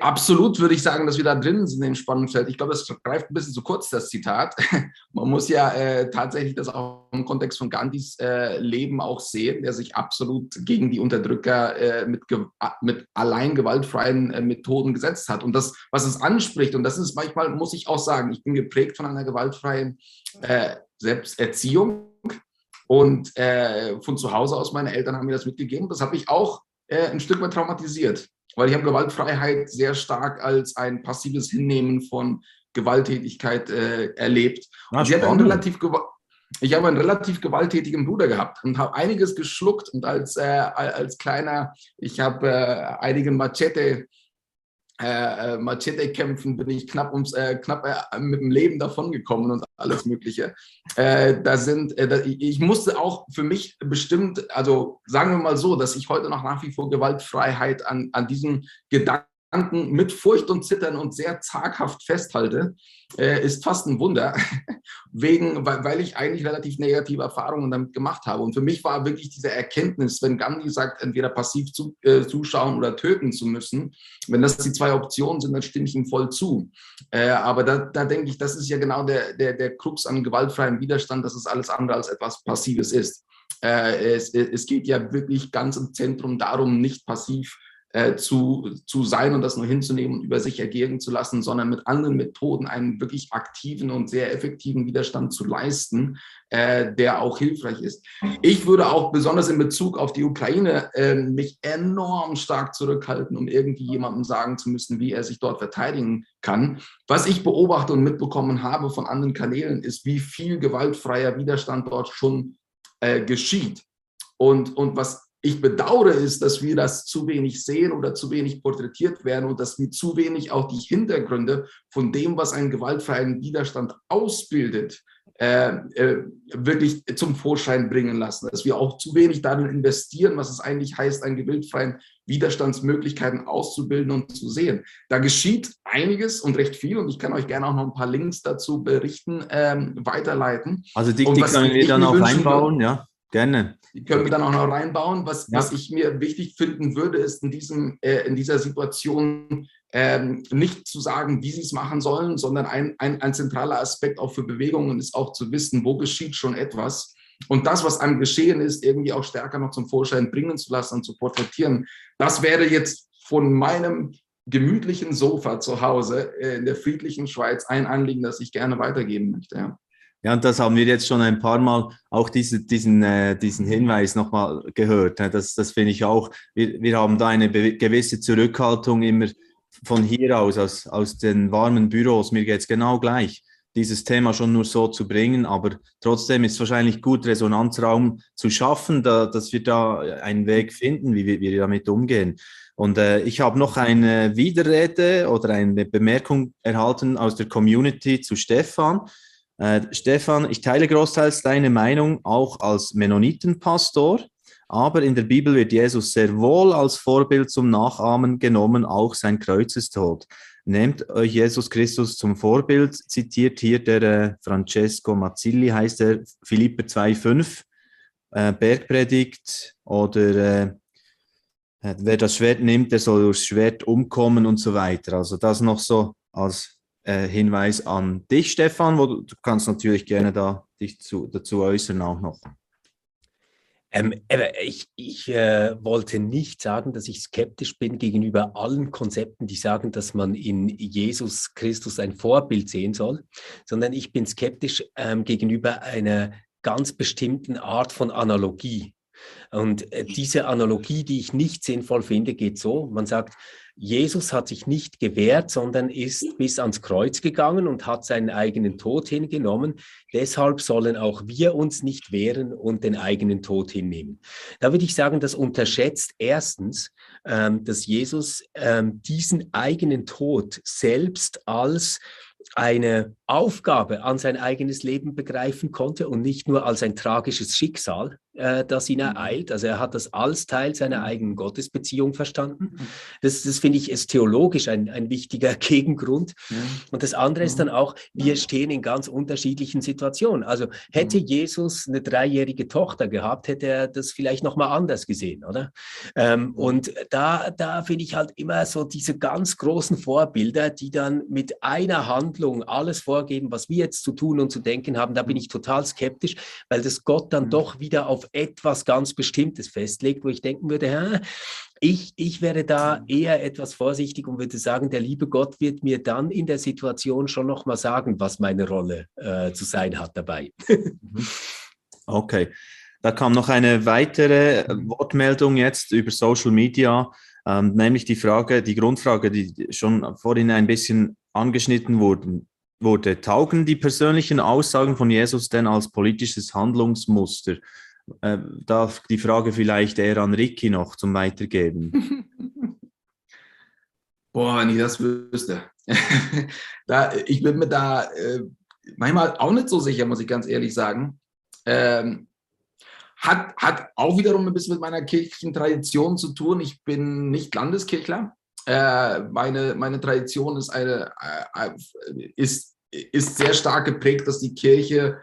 Absolut würde ich sagen, dass wir da drin sind im Spannungsfeld. Ich glaube, das greift ein bisschen zu kurz, das Zitat. Man muss ja äh, tatsächlich das auch im Kontext von Gandhis äh, Leben auch sehen, der sich absolut gegen die Unterdrücker äh, mit, mit allein gewaltfreien äh, Methoden gesetzt hat. Und das, was es anspricht, und das ist manchmal, muss ich auch sagen, ich bin geprägt von einer gewaltfreien äh, Selbsterziehung und äh, von zu Hause aus, meine Eltern haben mir das mitgegeben. Das habe ich auch äh, ein Stück weit traumatisiert, weil ich habe Gewaltfreiheit sehr stark als ein passives Hinnehmen von Gewalttätigkeit äh, erlebt. Ah, ich, einen relativ ich habe einen relativ gewalttätigen Bruder gehabt und habe einiges geschluckt und als, äh, als kleiner, ich habe äh, einige Machete äh, äh, Machete-Kämpfen bin ich knapp, ums, äh, knapp äh, mit dem Leben davongekommen und alles Mögliche. Äh, da sind, äh, da, ich musste auch für mich bestimmt, also sagen wir mal so, dass ich heute noch nach wie vor Gewaltfreiheit an, an diesem Gedanken mit Furcht und Zittern und sehr zaghaft festhalte, äh, ist fast ein Wunder, wegen, weil, weil, ich eigentlich relativ negative Erfahrungen damit gemacht habe. Und für mich war wirklich diese Erkenntnis, wenn Gandhi sagt, entweder passiv zu, äh, zuschauen oder töten zu müssen, wenn das die zwei Optionen sind, dann stimme ich ihm voll zu. Äh, aber da, da denke ich, das ist ja genau der, der, der Krux an gewaltfreiem Widerstand, dass es alles andere als etwas Passives ist. Äh, es, es geht ja wirklich ganz im Zentrum darum, nicht passiv äh, zu, zu sein und das nur hinzunehmen und über sich ergehen zu lassen, sondern mit anderen Methoden einen wirklich aktiven und sehr effektiven Widerstand zu leisten, äh, der auch hilfreich ist. Ich würde auch besonders in Bezug auf die Ukraine äh, mich enorm stark zurückhalten, um irgendwie jemandem sagen zu müssen, wie er sich dort verteidigen kann. Was ich beobachte und mitbekommen habe von anderen Kanälen, ist, wie viel gewaltfreier Widerstand dort schon äh, geschieht. Und, und was ich bedauere ist, dass wir das zu wenig sehen oder zu wenig porträtiert werden und dass wir zu wenig auch die Hintergründe von dem, was einen gewaltfreien Widerstand ausbildet, äh, äh, wirklich zum Vorschein bringen lassen. Dass wir auch zu wenig darin investieren, was es eigentlich heißt, einen gewaltfreien Widerstandsmöglichkeiten auszubilden und zu sehen. Da geschieht einiges und recht viel und ich kann euch gerne auch noch ein paar Links dazu berichten, ähm, weiterleiten. Also die, die können wir dann auch einbauen, ja. Gerne. Die können wir dann auch noch reinbauen. Was, ja. was ich mir wichtig finden würde, ist in, diesem, äh, in dieser Situation ähm, nicht zu sagen, wie sie es machen sollen, sondern ein, ein, ein zentraler Aspekt auch für Bewegungen ist auch zu wissen, wo geschieht schon etwas. Und das, was am Geschehen ist, irgendwie auch stärker noch zum Vorschein bringen zu lassen und zu porträtieren. Das wäre jetzt von meinem gemütlichen Sofa zu Hause äh, in der friedlichen Schweiz ein Anliegen, das ich gerne weitergeben möchte. Ja. Ja, und das haben wir jetzt schon ein paar Mal auch diese, diesen, äh, diesen Hinweis nochmal gehört. Das, das finde ich auch. Wir, wir haben da eine gewisse Zurückhaltung immer von hier aus, aus, aus den warmen Büros, mir geht es genau gleich, dieses Thema schon nur so zu bringen, aber trotzdem ist wahrscheinlich gut, Resonanzraum zu schaffen, da, dass wir da einen Weg finden, wie wir, wie wir damit umgehen. Und äh, ich habe noch eine Widerrede oder eine Bemerkung erhalten aus der Community zu Stefan. Äh, Stefan, ich teile großteils deine Meinung auch als Mennonitenpastor. Aber in der Bibel wird Jesus sehr wohl als Vorbild zum Nachahmen genommen, auch sein Kreuzestod. Nehmt euch Jesus Christus zum Vorbild, zitiert hier der äh, Francesco Mazzilli, heißt er, Philipper 2,5, äh, Bergpredigt oder äh, äh, wer das Schwert nimmt, der soll durchs Schwert umkommen und so weiter. Also das noch so als äh, Hinweis an dich, Stefan, wo du, du kannst natürlich gerne da dich zu, dazu äußern auch noch. Ähm, ich, ich äh, wollte nicht sagen, dass ich skeptisch bin gegenüber allen Konzepten, die sagen, dass man in Jesus Christus ein Vorbild sehen soll, sondern ich bin skeptisch ähm, gegenüber einer ganz bestimmten Art von Analogie. Und äh, diese Analogie, die ich nicht sinnvoll finde, geht so. Man sagt, Jesus hat sich nicht gewehrt, sondern ist bis ans Kreuz gegangen und hat seinen eigenen Tod hingenommen. Deshalb sollen auch wir uns nicht wehren und den eigenen Tod hinnehmen. Da würde ich sagen, das unterschätzt erstens, ähm, dass Jesus ähm, diesen eigenen Tod selbst als eine Aufgabe an sein eigenes Leben begreifen konnte und nicht nur als ein tragisches Schicksal, äh, das ihn mhm. ereilt. Also er hat das als Teil seiner mhm. eigenen Gottesbeziehung verstanden. Mhm. Das, das finde ich, ist theologisch ein, ein wichtiger Gegengrund. Ja. Und das andere ist dann auch, wir stehen in ganz unterschiedlichen Situationen. Also hätte Jesus eine dreijährige Tochter gehabt, hätte er das vielleicht nochmal anders gesehen, oder? Ähm, und da, da finde ich halt immer so diese ganz großen Vorbilder, die dann mit einer Handlung alles vorgeben, was wir jetzt zu tun und zu denken haben. Da bin ich total skeptisch, weil das Gott dann doch wieder auf etwas ganz Bestimmtes festlegt, wo ich denken würde, ich, ich wäre da eher etwas vorsichtig und würde sagen, der liebe Gott wird mir dann in der Situation schon nochmal sagen, was meine Rolle äh, zu sein hat dabei. Mhm. okay. Da kam noch eine weitere Wortmeldung jetzt über Social Media, ähm, nämlich die Frage, die Grundfrage, die schon vorhin ein bisschen angeschnitten wurden, wurde. Taugen die persönlichen Aussagen von Jesus denn als politisches Handlungsmuster? äh, darf die Frage vielleicht eher an Ricky noch zum Weitergeben. Boah, wenn ich das wüsste. da, ich bin mir da äh, manchmal auch nicht so sicher, muss ich ganz ehrlich sagen. Ähm, hat, hat auch wiederum ein bisschen mit meiner kirchlichen Tradition zu tun. Ich bin nicht Landeskirchler. Äh, meine, meine Tradition ist, eine, äh, äh ist, ist sehr stark geprägt, dass die Kirche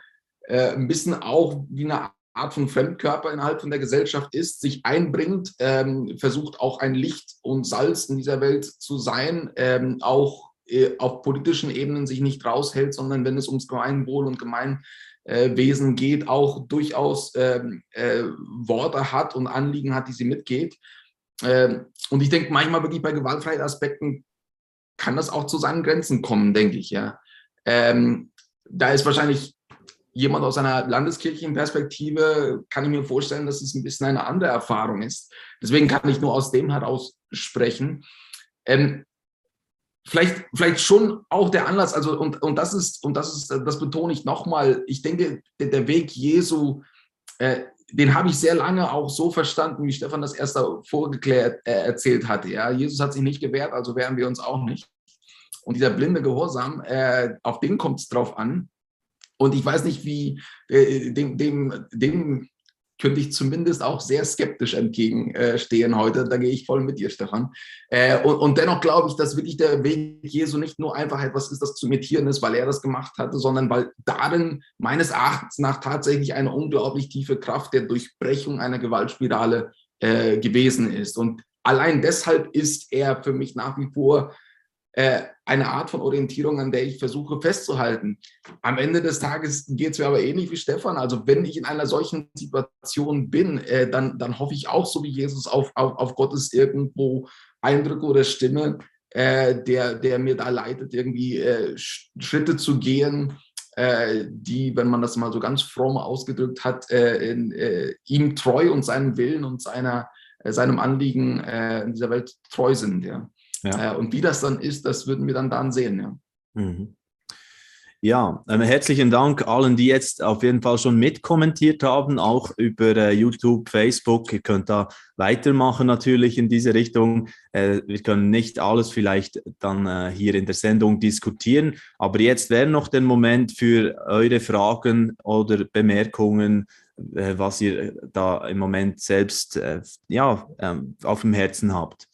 ein bisschen auch wie eine Art von Fremdkörper innerhalb von der Gesellschaft ist, sich einbringt, ähm, versucht auch ein Licht und Salz in dieser Welt zu sein, ähm, auch auf politischen Ebenen sich nicht raushält, sondern wenn es ums Gemeinwohl und Gemeinwesen geht, auch durchaus ähm, äh, Worte hat und Anliegen hat, die sie mitgeht. Ähm, und ich denke, manchmal wirklich bei Gewaltfreiheitsaspekten kann das auch zu seinen Grenzen kommen, denke ich, ja. Ähm, da ist wahrscheinlich jemand aus einer landeskirchlichen Perspektive kann ich mir vorstellen, dass es ein bisschen eine andere Erfahrung ist. Deswegen kann ich nur aus dem heraus sprechen. Ähm, vielleicht, vielleicht schon auch der Anlass, also und, und das ist, und das ist, das betone ich nochmal, ich denke, der, der Weg Jesu, äh, den habe ich sehr lange auch so verstanden, wie Stefan das erst vorgeklärt äh, erzählt hatte. Ja, Jesus hat sich nicht gewehrt, also wehren wir uns auch nicht. Und dieser blinde Gehorsam, äh, auf den kommt es drauf an. Und ich weiß nicht, wie äh, dem, dem, dem könnte ich zumindest auch sehr skeptisch entgegenstehen heute. Da gehe ich voll mit dir, Stefan. Äh, und, und, dennoch glaube ich, dass wirklich der Weg Jesu nicht nur einfach etwas ist, das zu imitieren ist, weil er das gemacht hatte, sondern weil darin meines Erachtens nach tatsächlich eine unglaublich tiefe Kraft der Durchbrechung einer Gewaltspirale äh, gewesen ist. Und allein deshalb ist er für mich nach wie vor äh, eine Art von Orientierung, an der ich versuche festzuhalten. Am Ende des Tages geht es mir aber ähnlich wie Stefan. Also wenn ich in einer solchen Situation bin, äh, dann, dann hoffe ich auch so wie Jesus auf, auf, auf Gottes irgendwo Eindruck oder Stimme, äh, der, der mir da leitet, irgendwie äh, Schritte zu gehen, äh, die, wenn man das mal so ganz fromm ausgedrückt hat, in, ihm treu und seinem Willen und seiner, seinem Anliegen in dieser Welt treu sind. Ja. Ja. Äh, und wie das dann ist, das würden wir dann dann sehen. Ja. Mhm. Ja, ähm, herzlichen Dank allen, die jetzt auf jeden Fall schon mitkommentiert haben, auch über äh, YouTube, Facebook. Ihr könnt da weitermachen natürlich in diese Richtung. Äh, wir können nicht alles vielleicht dann äh, hier in der Sendung diskutieren, aber jetzt wäre noch der Moment für eure Fragen oder Bemerkungen, äh, was ihr da im Moment selbst äh, ja, ähm, auf dem Herzen habt.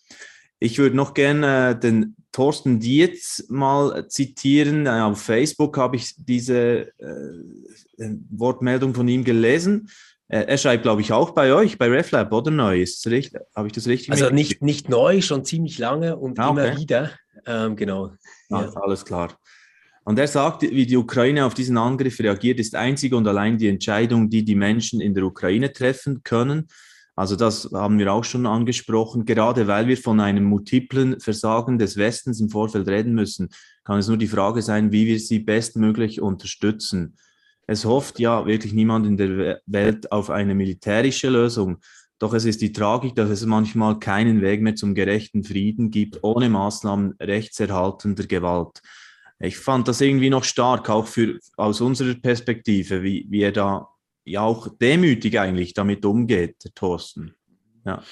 Ich würde noch gerne äh, den Thorsten Dietz mal zitieren. Äh, auf Facebook habe ich diese äh, Wortmeldung von ihm gelesen. Äh, er schreibt, glaube ich, auch bei euch, bei RefLab, oder neu? Ist richtig? Habe ich das richtig Also nicht, nicht neu, schon ziemlich lange und ah, okay. immer wieder. Ähm, genau. Ah, ja. Alles klar. Und er sagt, wie die Ukraine auf diesen Angriff reagiert, ist einzig und allein die Entscheidung, die die Menschen in der Ukraine treffen können. Also das haben wir auch schon angesprochen. Gerade weil wir von einem multiplen Versagen des Westens im Vorfeld reden müssen, kann es nur die Frage sein, wie wir sie bestmöglich unterstützen. Es hofft ja wirklich niemand in der Welt auf eine militärische Lösung. Doch es ist die Tragik, dass es manchmal keinen Weg mehr zum gerechten Frieden gibt, ohne Maßnahmen rechtserhaltender Gewalt. Ich fand das irgendwie noch stark, auch für, aus unserer Perspektive, wie, wie er da ja auch demütig eigentlich damit umgeht, Thorsten. Ja,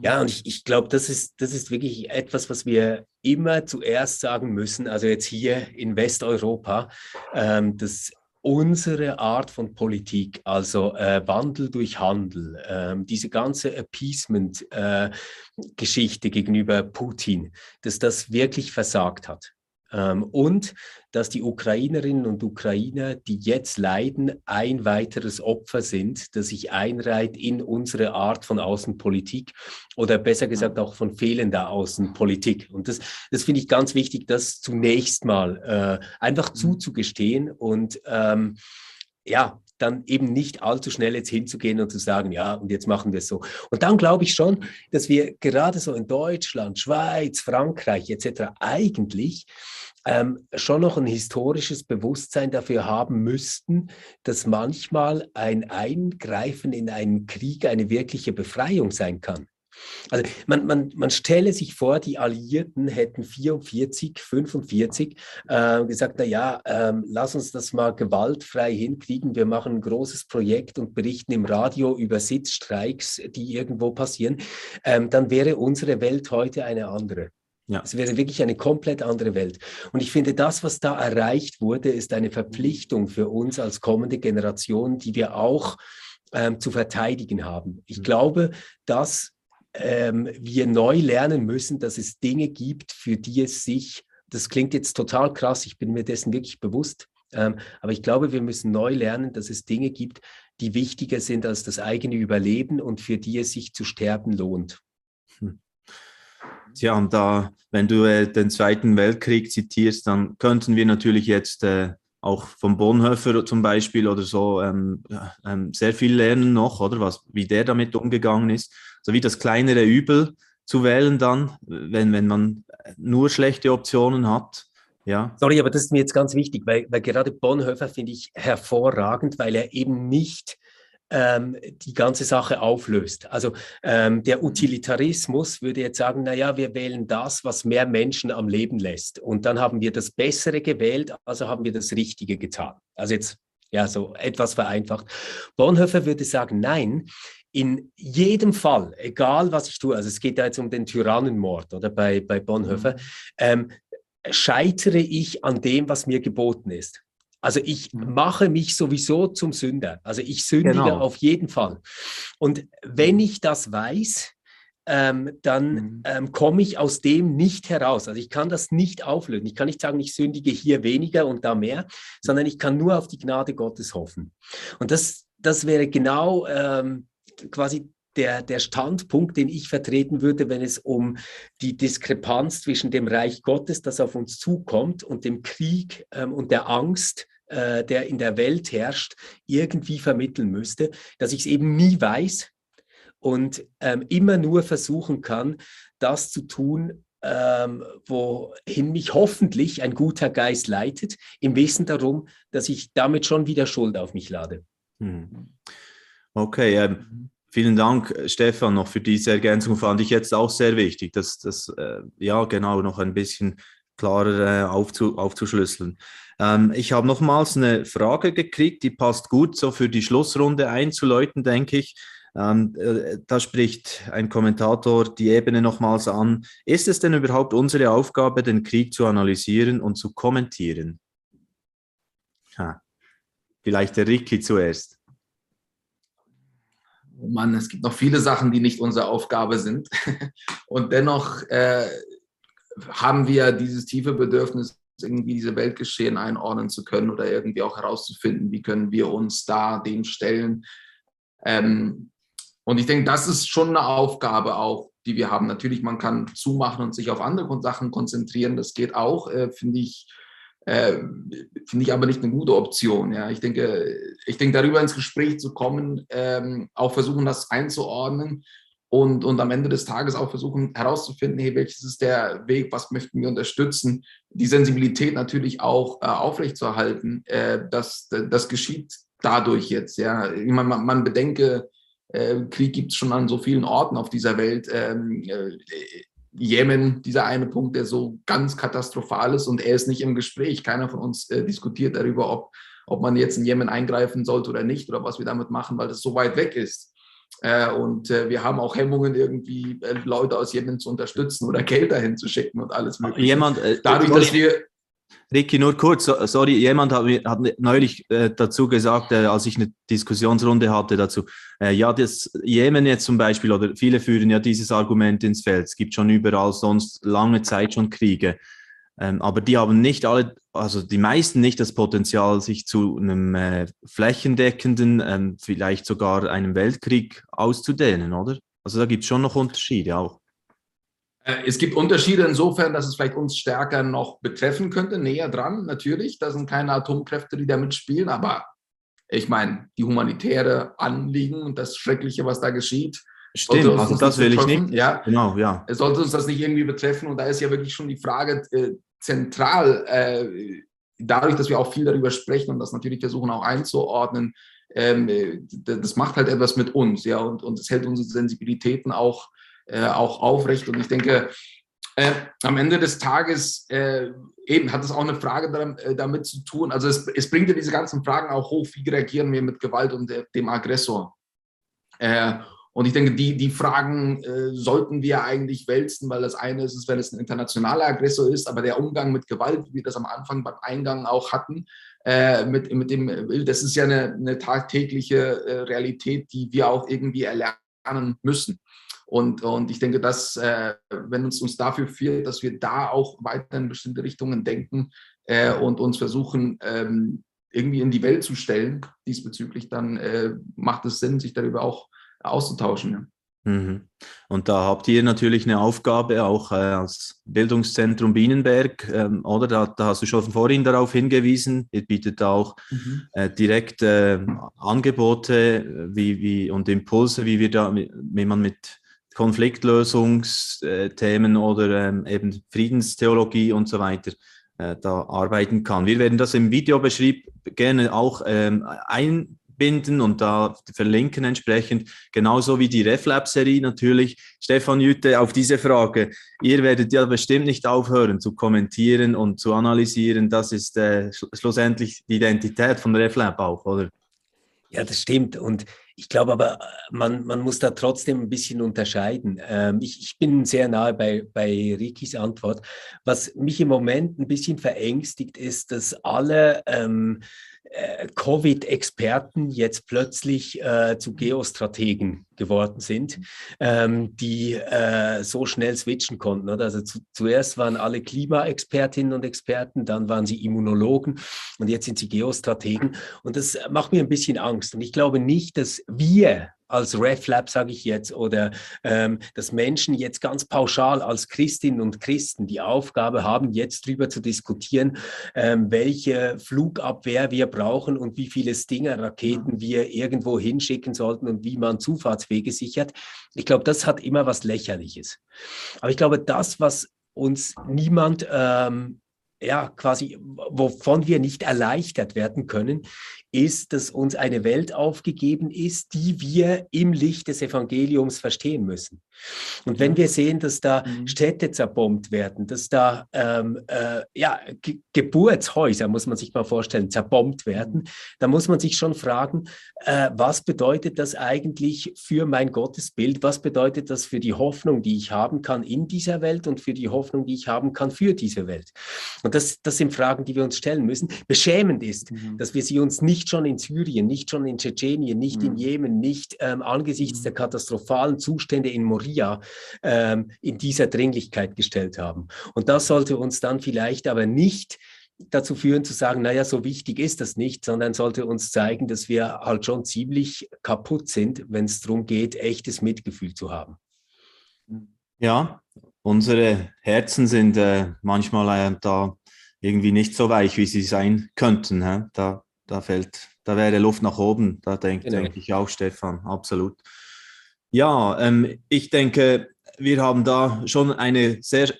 ja und ich, ich glaube, das ist, das ist wirklich etwas, was wir immer zuerst sagen müssen, also jetzt hier in Westeuropa, ähm, dass unsere Art von Politik, also äh, Wandel durch Handel, äh, diese ganze Appeasement-Geschichte äh, gegenüber Putin, dass das wirklich versagt hat. Ähm, und dass die Ukrainerinnen und Ukrainer, die jetzt leiden, ein weiteres Opfer sind, das sich einreiht in unsere Art von Außenpolitik oder besser gesagt auch von fehlender Außenpolitik. Und das, das finde ich ganz wichtig, das zunächst mal äh, einfach mhm. zuzugestehen und ähm, ja, dann eben nicht allzu schnell jetzt hinzugehen und zu sagen, ja, und jetzt machen wir es so. Und dann glaube ich schon, dass wir gerade so in Deutschland, Schweiz, Frankreich etc. eigentlich ähm, schon noch ein historisches Bewusstsein dafür haben müssten, dass manchmal ein Eingreifen in einen Krieg eine wirkliche Befreiung sein kann. Also man, man, man stelle sich vor, die Alliierten hätten 44, 45 äh, gesagt, na ja, ähm, lass uns das mal gewaltfrei hinkriegen. Wir machen ein großes Projekt und berichten im Radio über Sitzstreiks, die irgendwo passieren. Ähm, dann wäre unsere Welt heute eine andere. Ja. Es wäre wirklich eine komplett andere Welt. Und ich finde, das, was da erreicht wurde, ist eine Verpflichtung für uns als kommende Generation, die wir auch ähm, zu verteidigen haben. Ich mhm. glaube, dass ähm, wir neu lernen müssen, dass es Dinge gibt, für die es sich, das klingt jetzt total krass, ich bin mir dessen wirklich bewusst, ähm, aber ich glaube, wir müssen neu lernen, dass es Dinge gibt, die wichtiger sind als das eigene Überleben und für die es sich zu sterben lohnt. Hm. Tja, und da, wenn du äh, den Zweiten Weltkrieg zitierst, dann könnten wir natürlich jetzt äh, auch vom Bonhoeffer zum Beispiel oder so ähm, ähm, sehr viel lernen noch, oder was, wie der damit umgegangen ist. So wie das kleinere Übel zu wählen dann, wenn, wenn man nur schlechte Optionen hat. Ja. Sorry, aber das ist mir jetzt ganz wichtig, weil, weil gerade Bonhoeffer finde ich hervorragend, weil er eben nicht ähm, die ganze Sache auflöst. Also ähm, der Utilitarismus würde jetzt sagen, naja, wir wählen das, was mehr Menschen am Leben lässt. Und dann haben wir das Bessere gewählt, also haben wir das Richtige getan. Also jetzt ja, so etwas vereinfacht. Bonhoeffer würde sagen, nein, in jedem Fall, egal was ich tue, also es geht da jetzt um den Tyrannenmord oder bei, bei Bonhoeffer, mhm. ähm, scheitere ich an dem, was mir geboten ist. Also ich mhm. mache mich sowieso zum Sünder. Also ich sündige genau. auf jeden Fall. Und wenn mhm. ich das weiß, ähm, dann mhm. ähm, komme ich aus dem nicht heraus. Also ich kann das nicht auflösen. Ich kann nicht sagen, ich sündige hier weniger und da mehr, sondern ich kann nur auf die Gnade Gottes hoffen. Und das, das wäre genau ähm, quasi der, der Standpunkt, den ich vertreten würde, wenn es um die Diskrepanz zwischen dem Reich Gottes, das auf uns zukommt, und dem Krieg ähm, und der Angst, äh, der in der Welt herrscht, irgendwie vermitteln müsste, dass ich es eben nie weiß und ähm, immer nur versuchen kann, das zu tun, ähm, wohin mich hoffentlich ein guter Geist leitet, im Wissen darum, dass ich damit schon wieder Schuld auf mich lade. Hm. Okay, ähm, Vielen Dank, Stefan, noch für diese Ergänzung. Fand ich jetzt auch sehr wichtig, dass das äh, ja genau noch ein bisschen klarer äh, aufzu, aufzuschlüsseln. Ähm, ich habe nochmals eine Frage gekriegt, die passt gut so für die Schlussrunde einzuläuten, denke ich. Ähm, äh, da spricht ein Kommentator die Ebene nochmals an. Ist es denn überhaupt unsere Aufgabe, den Krieg zu analysieren und zu kommentieren? Ha. Vielleicht der Ricky zuerst. Oh Mann, es gibt noch viele Sachen, die nicht unsere Aufgabe sind. Und dennoch äh, haben wir dieses tiefe Bedürfnis, irgendwie diese Weltgeschehen einordnen zu können oder irgendwie auch herauszufinden, wie können wir uns da dem stellen. Ähm, und ich denke, das ist schon eine Aufgabe auch, die wir haben. Natürlich, man kann zumachen und sich auf andere Sachen konzentrieren. Das geht auch, äh, finde ich äh, finde ich aber nicht eine gute Option. Ja. Ich, denke, ich denke, darüber ins Gespräch zu kommen, ähm, auch versuchen, das einzuordnen und, und am Ende des Tages auch versuchen herauszufinden, hey, welches ist der Weg, was möchten wir unterstützen, die Sensibilität natürlich auch äh, aufrechtzuerhalten. Äh, das, das geschieht dadurch jetzt. Ja. Man, man, man bedenke, äh, Krieg gibt es schon an so vielen Orten auf dieser Welt. Jemen, dieser eine Punkt, der so ganz katastrophal ist und er ist nicht im Gespräch. Keiner von uns äh, diskutiert darüber, ob, ob man jetzt in Jemen eingreifen sollte oder nicht oder was wir damit machen, weil das so weit weg ist. Äh, und äh, wir haben auch Hemmungen, irgendwie äh, Leute aus Jemen zu unterstützen oder Geld dahin zu schicken und alles mögliche. Jemand, äh, Dadurch, dass wir Ricky, nur kurz, sorry, jemand hat, hat neulich äh, dazu gesagt, äh, als ich eine Diskussionsrunde hatte dazu, äh, ja, das Jemen jetzt zum Beispiel, oder viele führen ja dieses Argument ins Feld, es gibt schon überall sonst lange Zeit schon Kriege, ähm, aber die haben nicht alle, also die meisten nicht das Potenzial, sich zu einem äh, flächendeckenden, ähm, vielleicht sogar einem Weltkrieg auszudehnen, oder? Also da gibt es schon noch Unterschiede auch. Äh, es gibt Unterschiede insofern, dass es vielleicht uns stärker noch betreffen könnte, näher dran natürlich. Da sind keine Atomkräfte, die da mitspielen, aber ich meine, die humanitäre Anliegen und das Schreckliche, was da geschieht. Stimmt, also das will ich nicht. Ja, genau, ja. Es sollte uns das nicht irgendwie betreffen und da ist ja wirklich schon die Frage äh, zentral, äh, dadurch, dass wir auch viel darüber sprechen und das natürlich versuchen auch einzuordnen, ähm, äh, das macht halt etwas mit uns, ja, und, und es hält unsere Sensibilitäten auch auch aufrecht. Und ich denke, äh, am Ende des Tages äh, eben hat es auch eine Frage damit, äh, damit zu tun. Also es, es, bringt ja diese ganzen Fragen auch hoch, wie reagieren wir mit Gewalt und de, dem Aggressor. Äh, und ich denke, die, die Fragen äh, sollten wir eigentlich wälzen, weil das eine ist, wenn es ein internationaler Aggressor ist, aber der Umgang mit Gewalt, wie wir das am Anfang beim Eingang auch hatten, mit, mit dem, das ist ja eine, eine tagtägliche Realität, die wir auch irgendwie erlernen müssen. Und, und ich denke, dass, äh, wenn uns uns dafür führt, dass wir da auch weiter in bestimmte Richtungen denken äh, und uns versuchen, ähm, irgendwie in die Welt zu stellen, diesbezüglich, dann äh, macht es Sinn, sich darüber auch auszutauschen. Ja. Mhm. Und da habt ihr natürlich eine Aufgabe auch äh, als Bildungszentrum Bienenberg, ähm, oder? Da, da, hast du schon vorhin darauf hingewiesen. Ihr bietet auch mhm. äh, direkt äh, Angebote wie, wie, und Impulse, wie, wir da, wie man mit Konfliktlösungsthemen oder ähm, eben Friedenstheologie und so weiter äh, da arbeiten kann. Wir werden das im Videobeschrieb gerne auch ähm, einbinden und da verlinken entsprechend, genauso wie die RefLab-Serie natürlich. Stefan Jütte, auf diese Frage, ihr werdet ja bestimmt nicht aufhören zu kommentieren und zu analysieren. Das ist äh, schlussendlich die Identität von RefLab auch, oder? Ja, das stimmt. Und ich glaube aber, man, man muss da trotzdem ein bisschen unterscheiden. Ähm, ich, ich bin sehr nahe bei, bei Rikis Antwort. Was mich im Moment ein bisschen verängstigt, ist, dass alle ähm, äh, Covid-Experten jetzt plötzlich äh, zu Geostrategen geworden sind, ähm, die äh, so schnell switchen konnten. Oder? Also zu, zuerst waren alle Klimaexpertinnen und Experten, dann waren sie Immunologen und jetzt sind sie Geostrategen. Und das macht mir ein bisschen Angst. Und ich glaube nicht, dass wir als RefLab, sage ich jetzt, oder ähm, dass Menschen jetzt ganz pauschal als Christinnen und Christen die Aufgabe haben, jetzt darüber zu diskutieren, ähm, welche Flugabwehr wir brauchen und wie viele Stinger-Raketen wir irgendwo hinschicken sollten und wie man Zufahrtswege sichert. Ich glaube, das hat immer was Lächerliches. Aber ich glaube, das, was uns niemand ähm, ja, quasi, wovon wir nicht erleichtert werden können, ist, dass uns eine Welt aufgegeben ist, die wir im Licht des Evangeliums verstehen müssen. Und wenn wir sehen, dass da mhm. Städte zerbombt werden, dass da ähm, äh, ja, Ge Geburtshäuser, muss man sich mal vorstellen, zerbombt werden, mhm. dann muss man sich schon fragen, äh, was bedeutet das eigentlich für mein Gottesbild? Was bedeutet das für die Hoffnung, die ich haben kann in dieser Welt und für die Hoffnung, die ich haben kann für diese Welt? Und das, das sind Fragen, die wir uns stellen müssen. Beschämend ist, mhm. dass wir sie uns nicht schon in Syrien, nicht schon in Tschetschenien, nicht mhm. in Jemen, nicht ähm, angesichts mhm. der katastrophalen Zustände in Moria ähm, in dieser Dringlichkeit gestellt haben. Und das sollte uns dann vielleicht aber nicht dazu führen zu sagen, naja, so wichtig ist das nicht, sondern sollte uns zeigen, dass wir halt schon ziemlich kaputt sind, wenn es darum geht, echtes Mitgefühl zu haben. Ja, unsere Herzen sind äh, manchmal äh, da irgendwie nicht so weich, wie sie sein könnten. Hä? Da, da fällt, da wäre Luft nach oben, da denke genau. denk ich auch, Stefan, absolut. Ja, ähm, ich denke, wir haben da schon eine sehr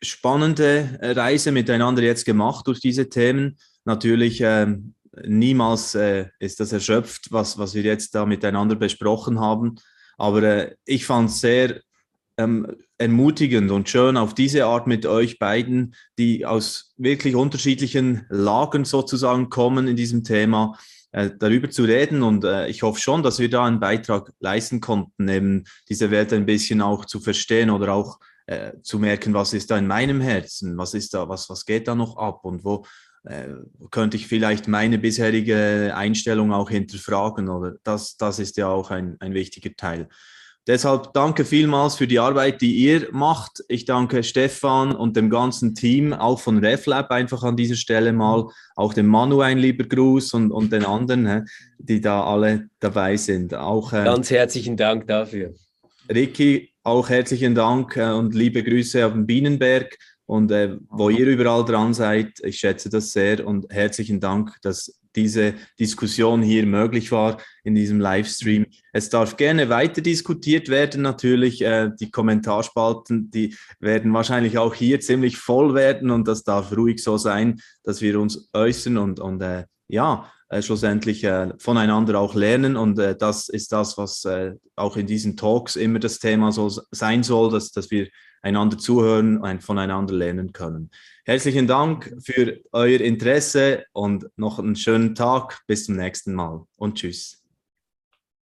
spannende Reise miteinander jetzt gemacht durch diese Themen. Natürlich ähm, niemals äh, ist das erschöpft, was, was wir jetzt da miteinander besprochen haben. Aber äh, ich fand es sehr ähm, ermutigend und schön auf diese Art mit euch beiden, die aus wirklich unterschiedlichen Lagen sozusagen kommen in diesem Thema, äh, darüber zu reden. Und äh, ich hoffe schon, dass wir da einen Beitrag leisten konnten, eben diese Welt ein bisschen auch zu verstehen oder auch äh, zu merken, was ist da in meinem Herzen, was ist da, was, was geht da noch ab und wo äh, könnte ich vielleicht meine bisherige Einstellung auch hinterfragen oder das, das ist ja auch ein, ein wichtiger Teil. Deshalb danke vielmals für die Arbeit, die ihr macht. Ich danke Stefan und dem ganzen Team, auch von RefLab einfach an dieser Stelle mal, auch dem Manu ein lieber Gruß und, und den anderen, die da alle dabei sind. Auch, äh, Ganz herzlichen Dank dafür. Ricky, auch herzlichen Dank äh, und liebe Grüße auf den Bienenberg und äh, wo ihr überall dran seid. Ich schätze das sehr und herzlichen Dank, dass diese Diskussion hier möglich war in diesem Livestream. Es darf gerne weiter diskutiert werden, natürlich. Äh, die Kommentarspalten, die werden wahrscheinlich auch hier ziemlich voll werden und das darf ruhig so sein, dass wir uns äußern und, und äh, ja, äh, schlussendlich äh, voneinander auch lernen. Und äh, das ist das, was äh, auch in diesen Talks immer das Thema so sein soll, dass, dass wir einander zuhören und voneinander lernen können. Herzlichen Dank für euer Interesse und noch einen schönen Tag. Bis zum nächsten Mal und tschüss.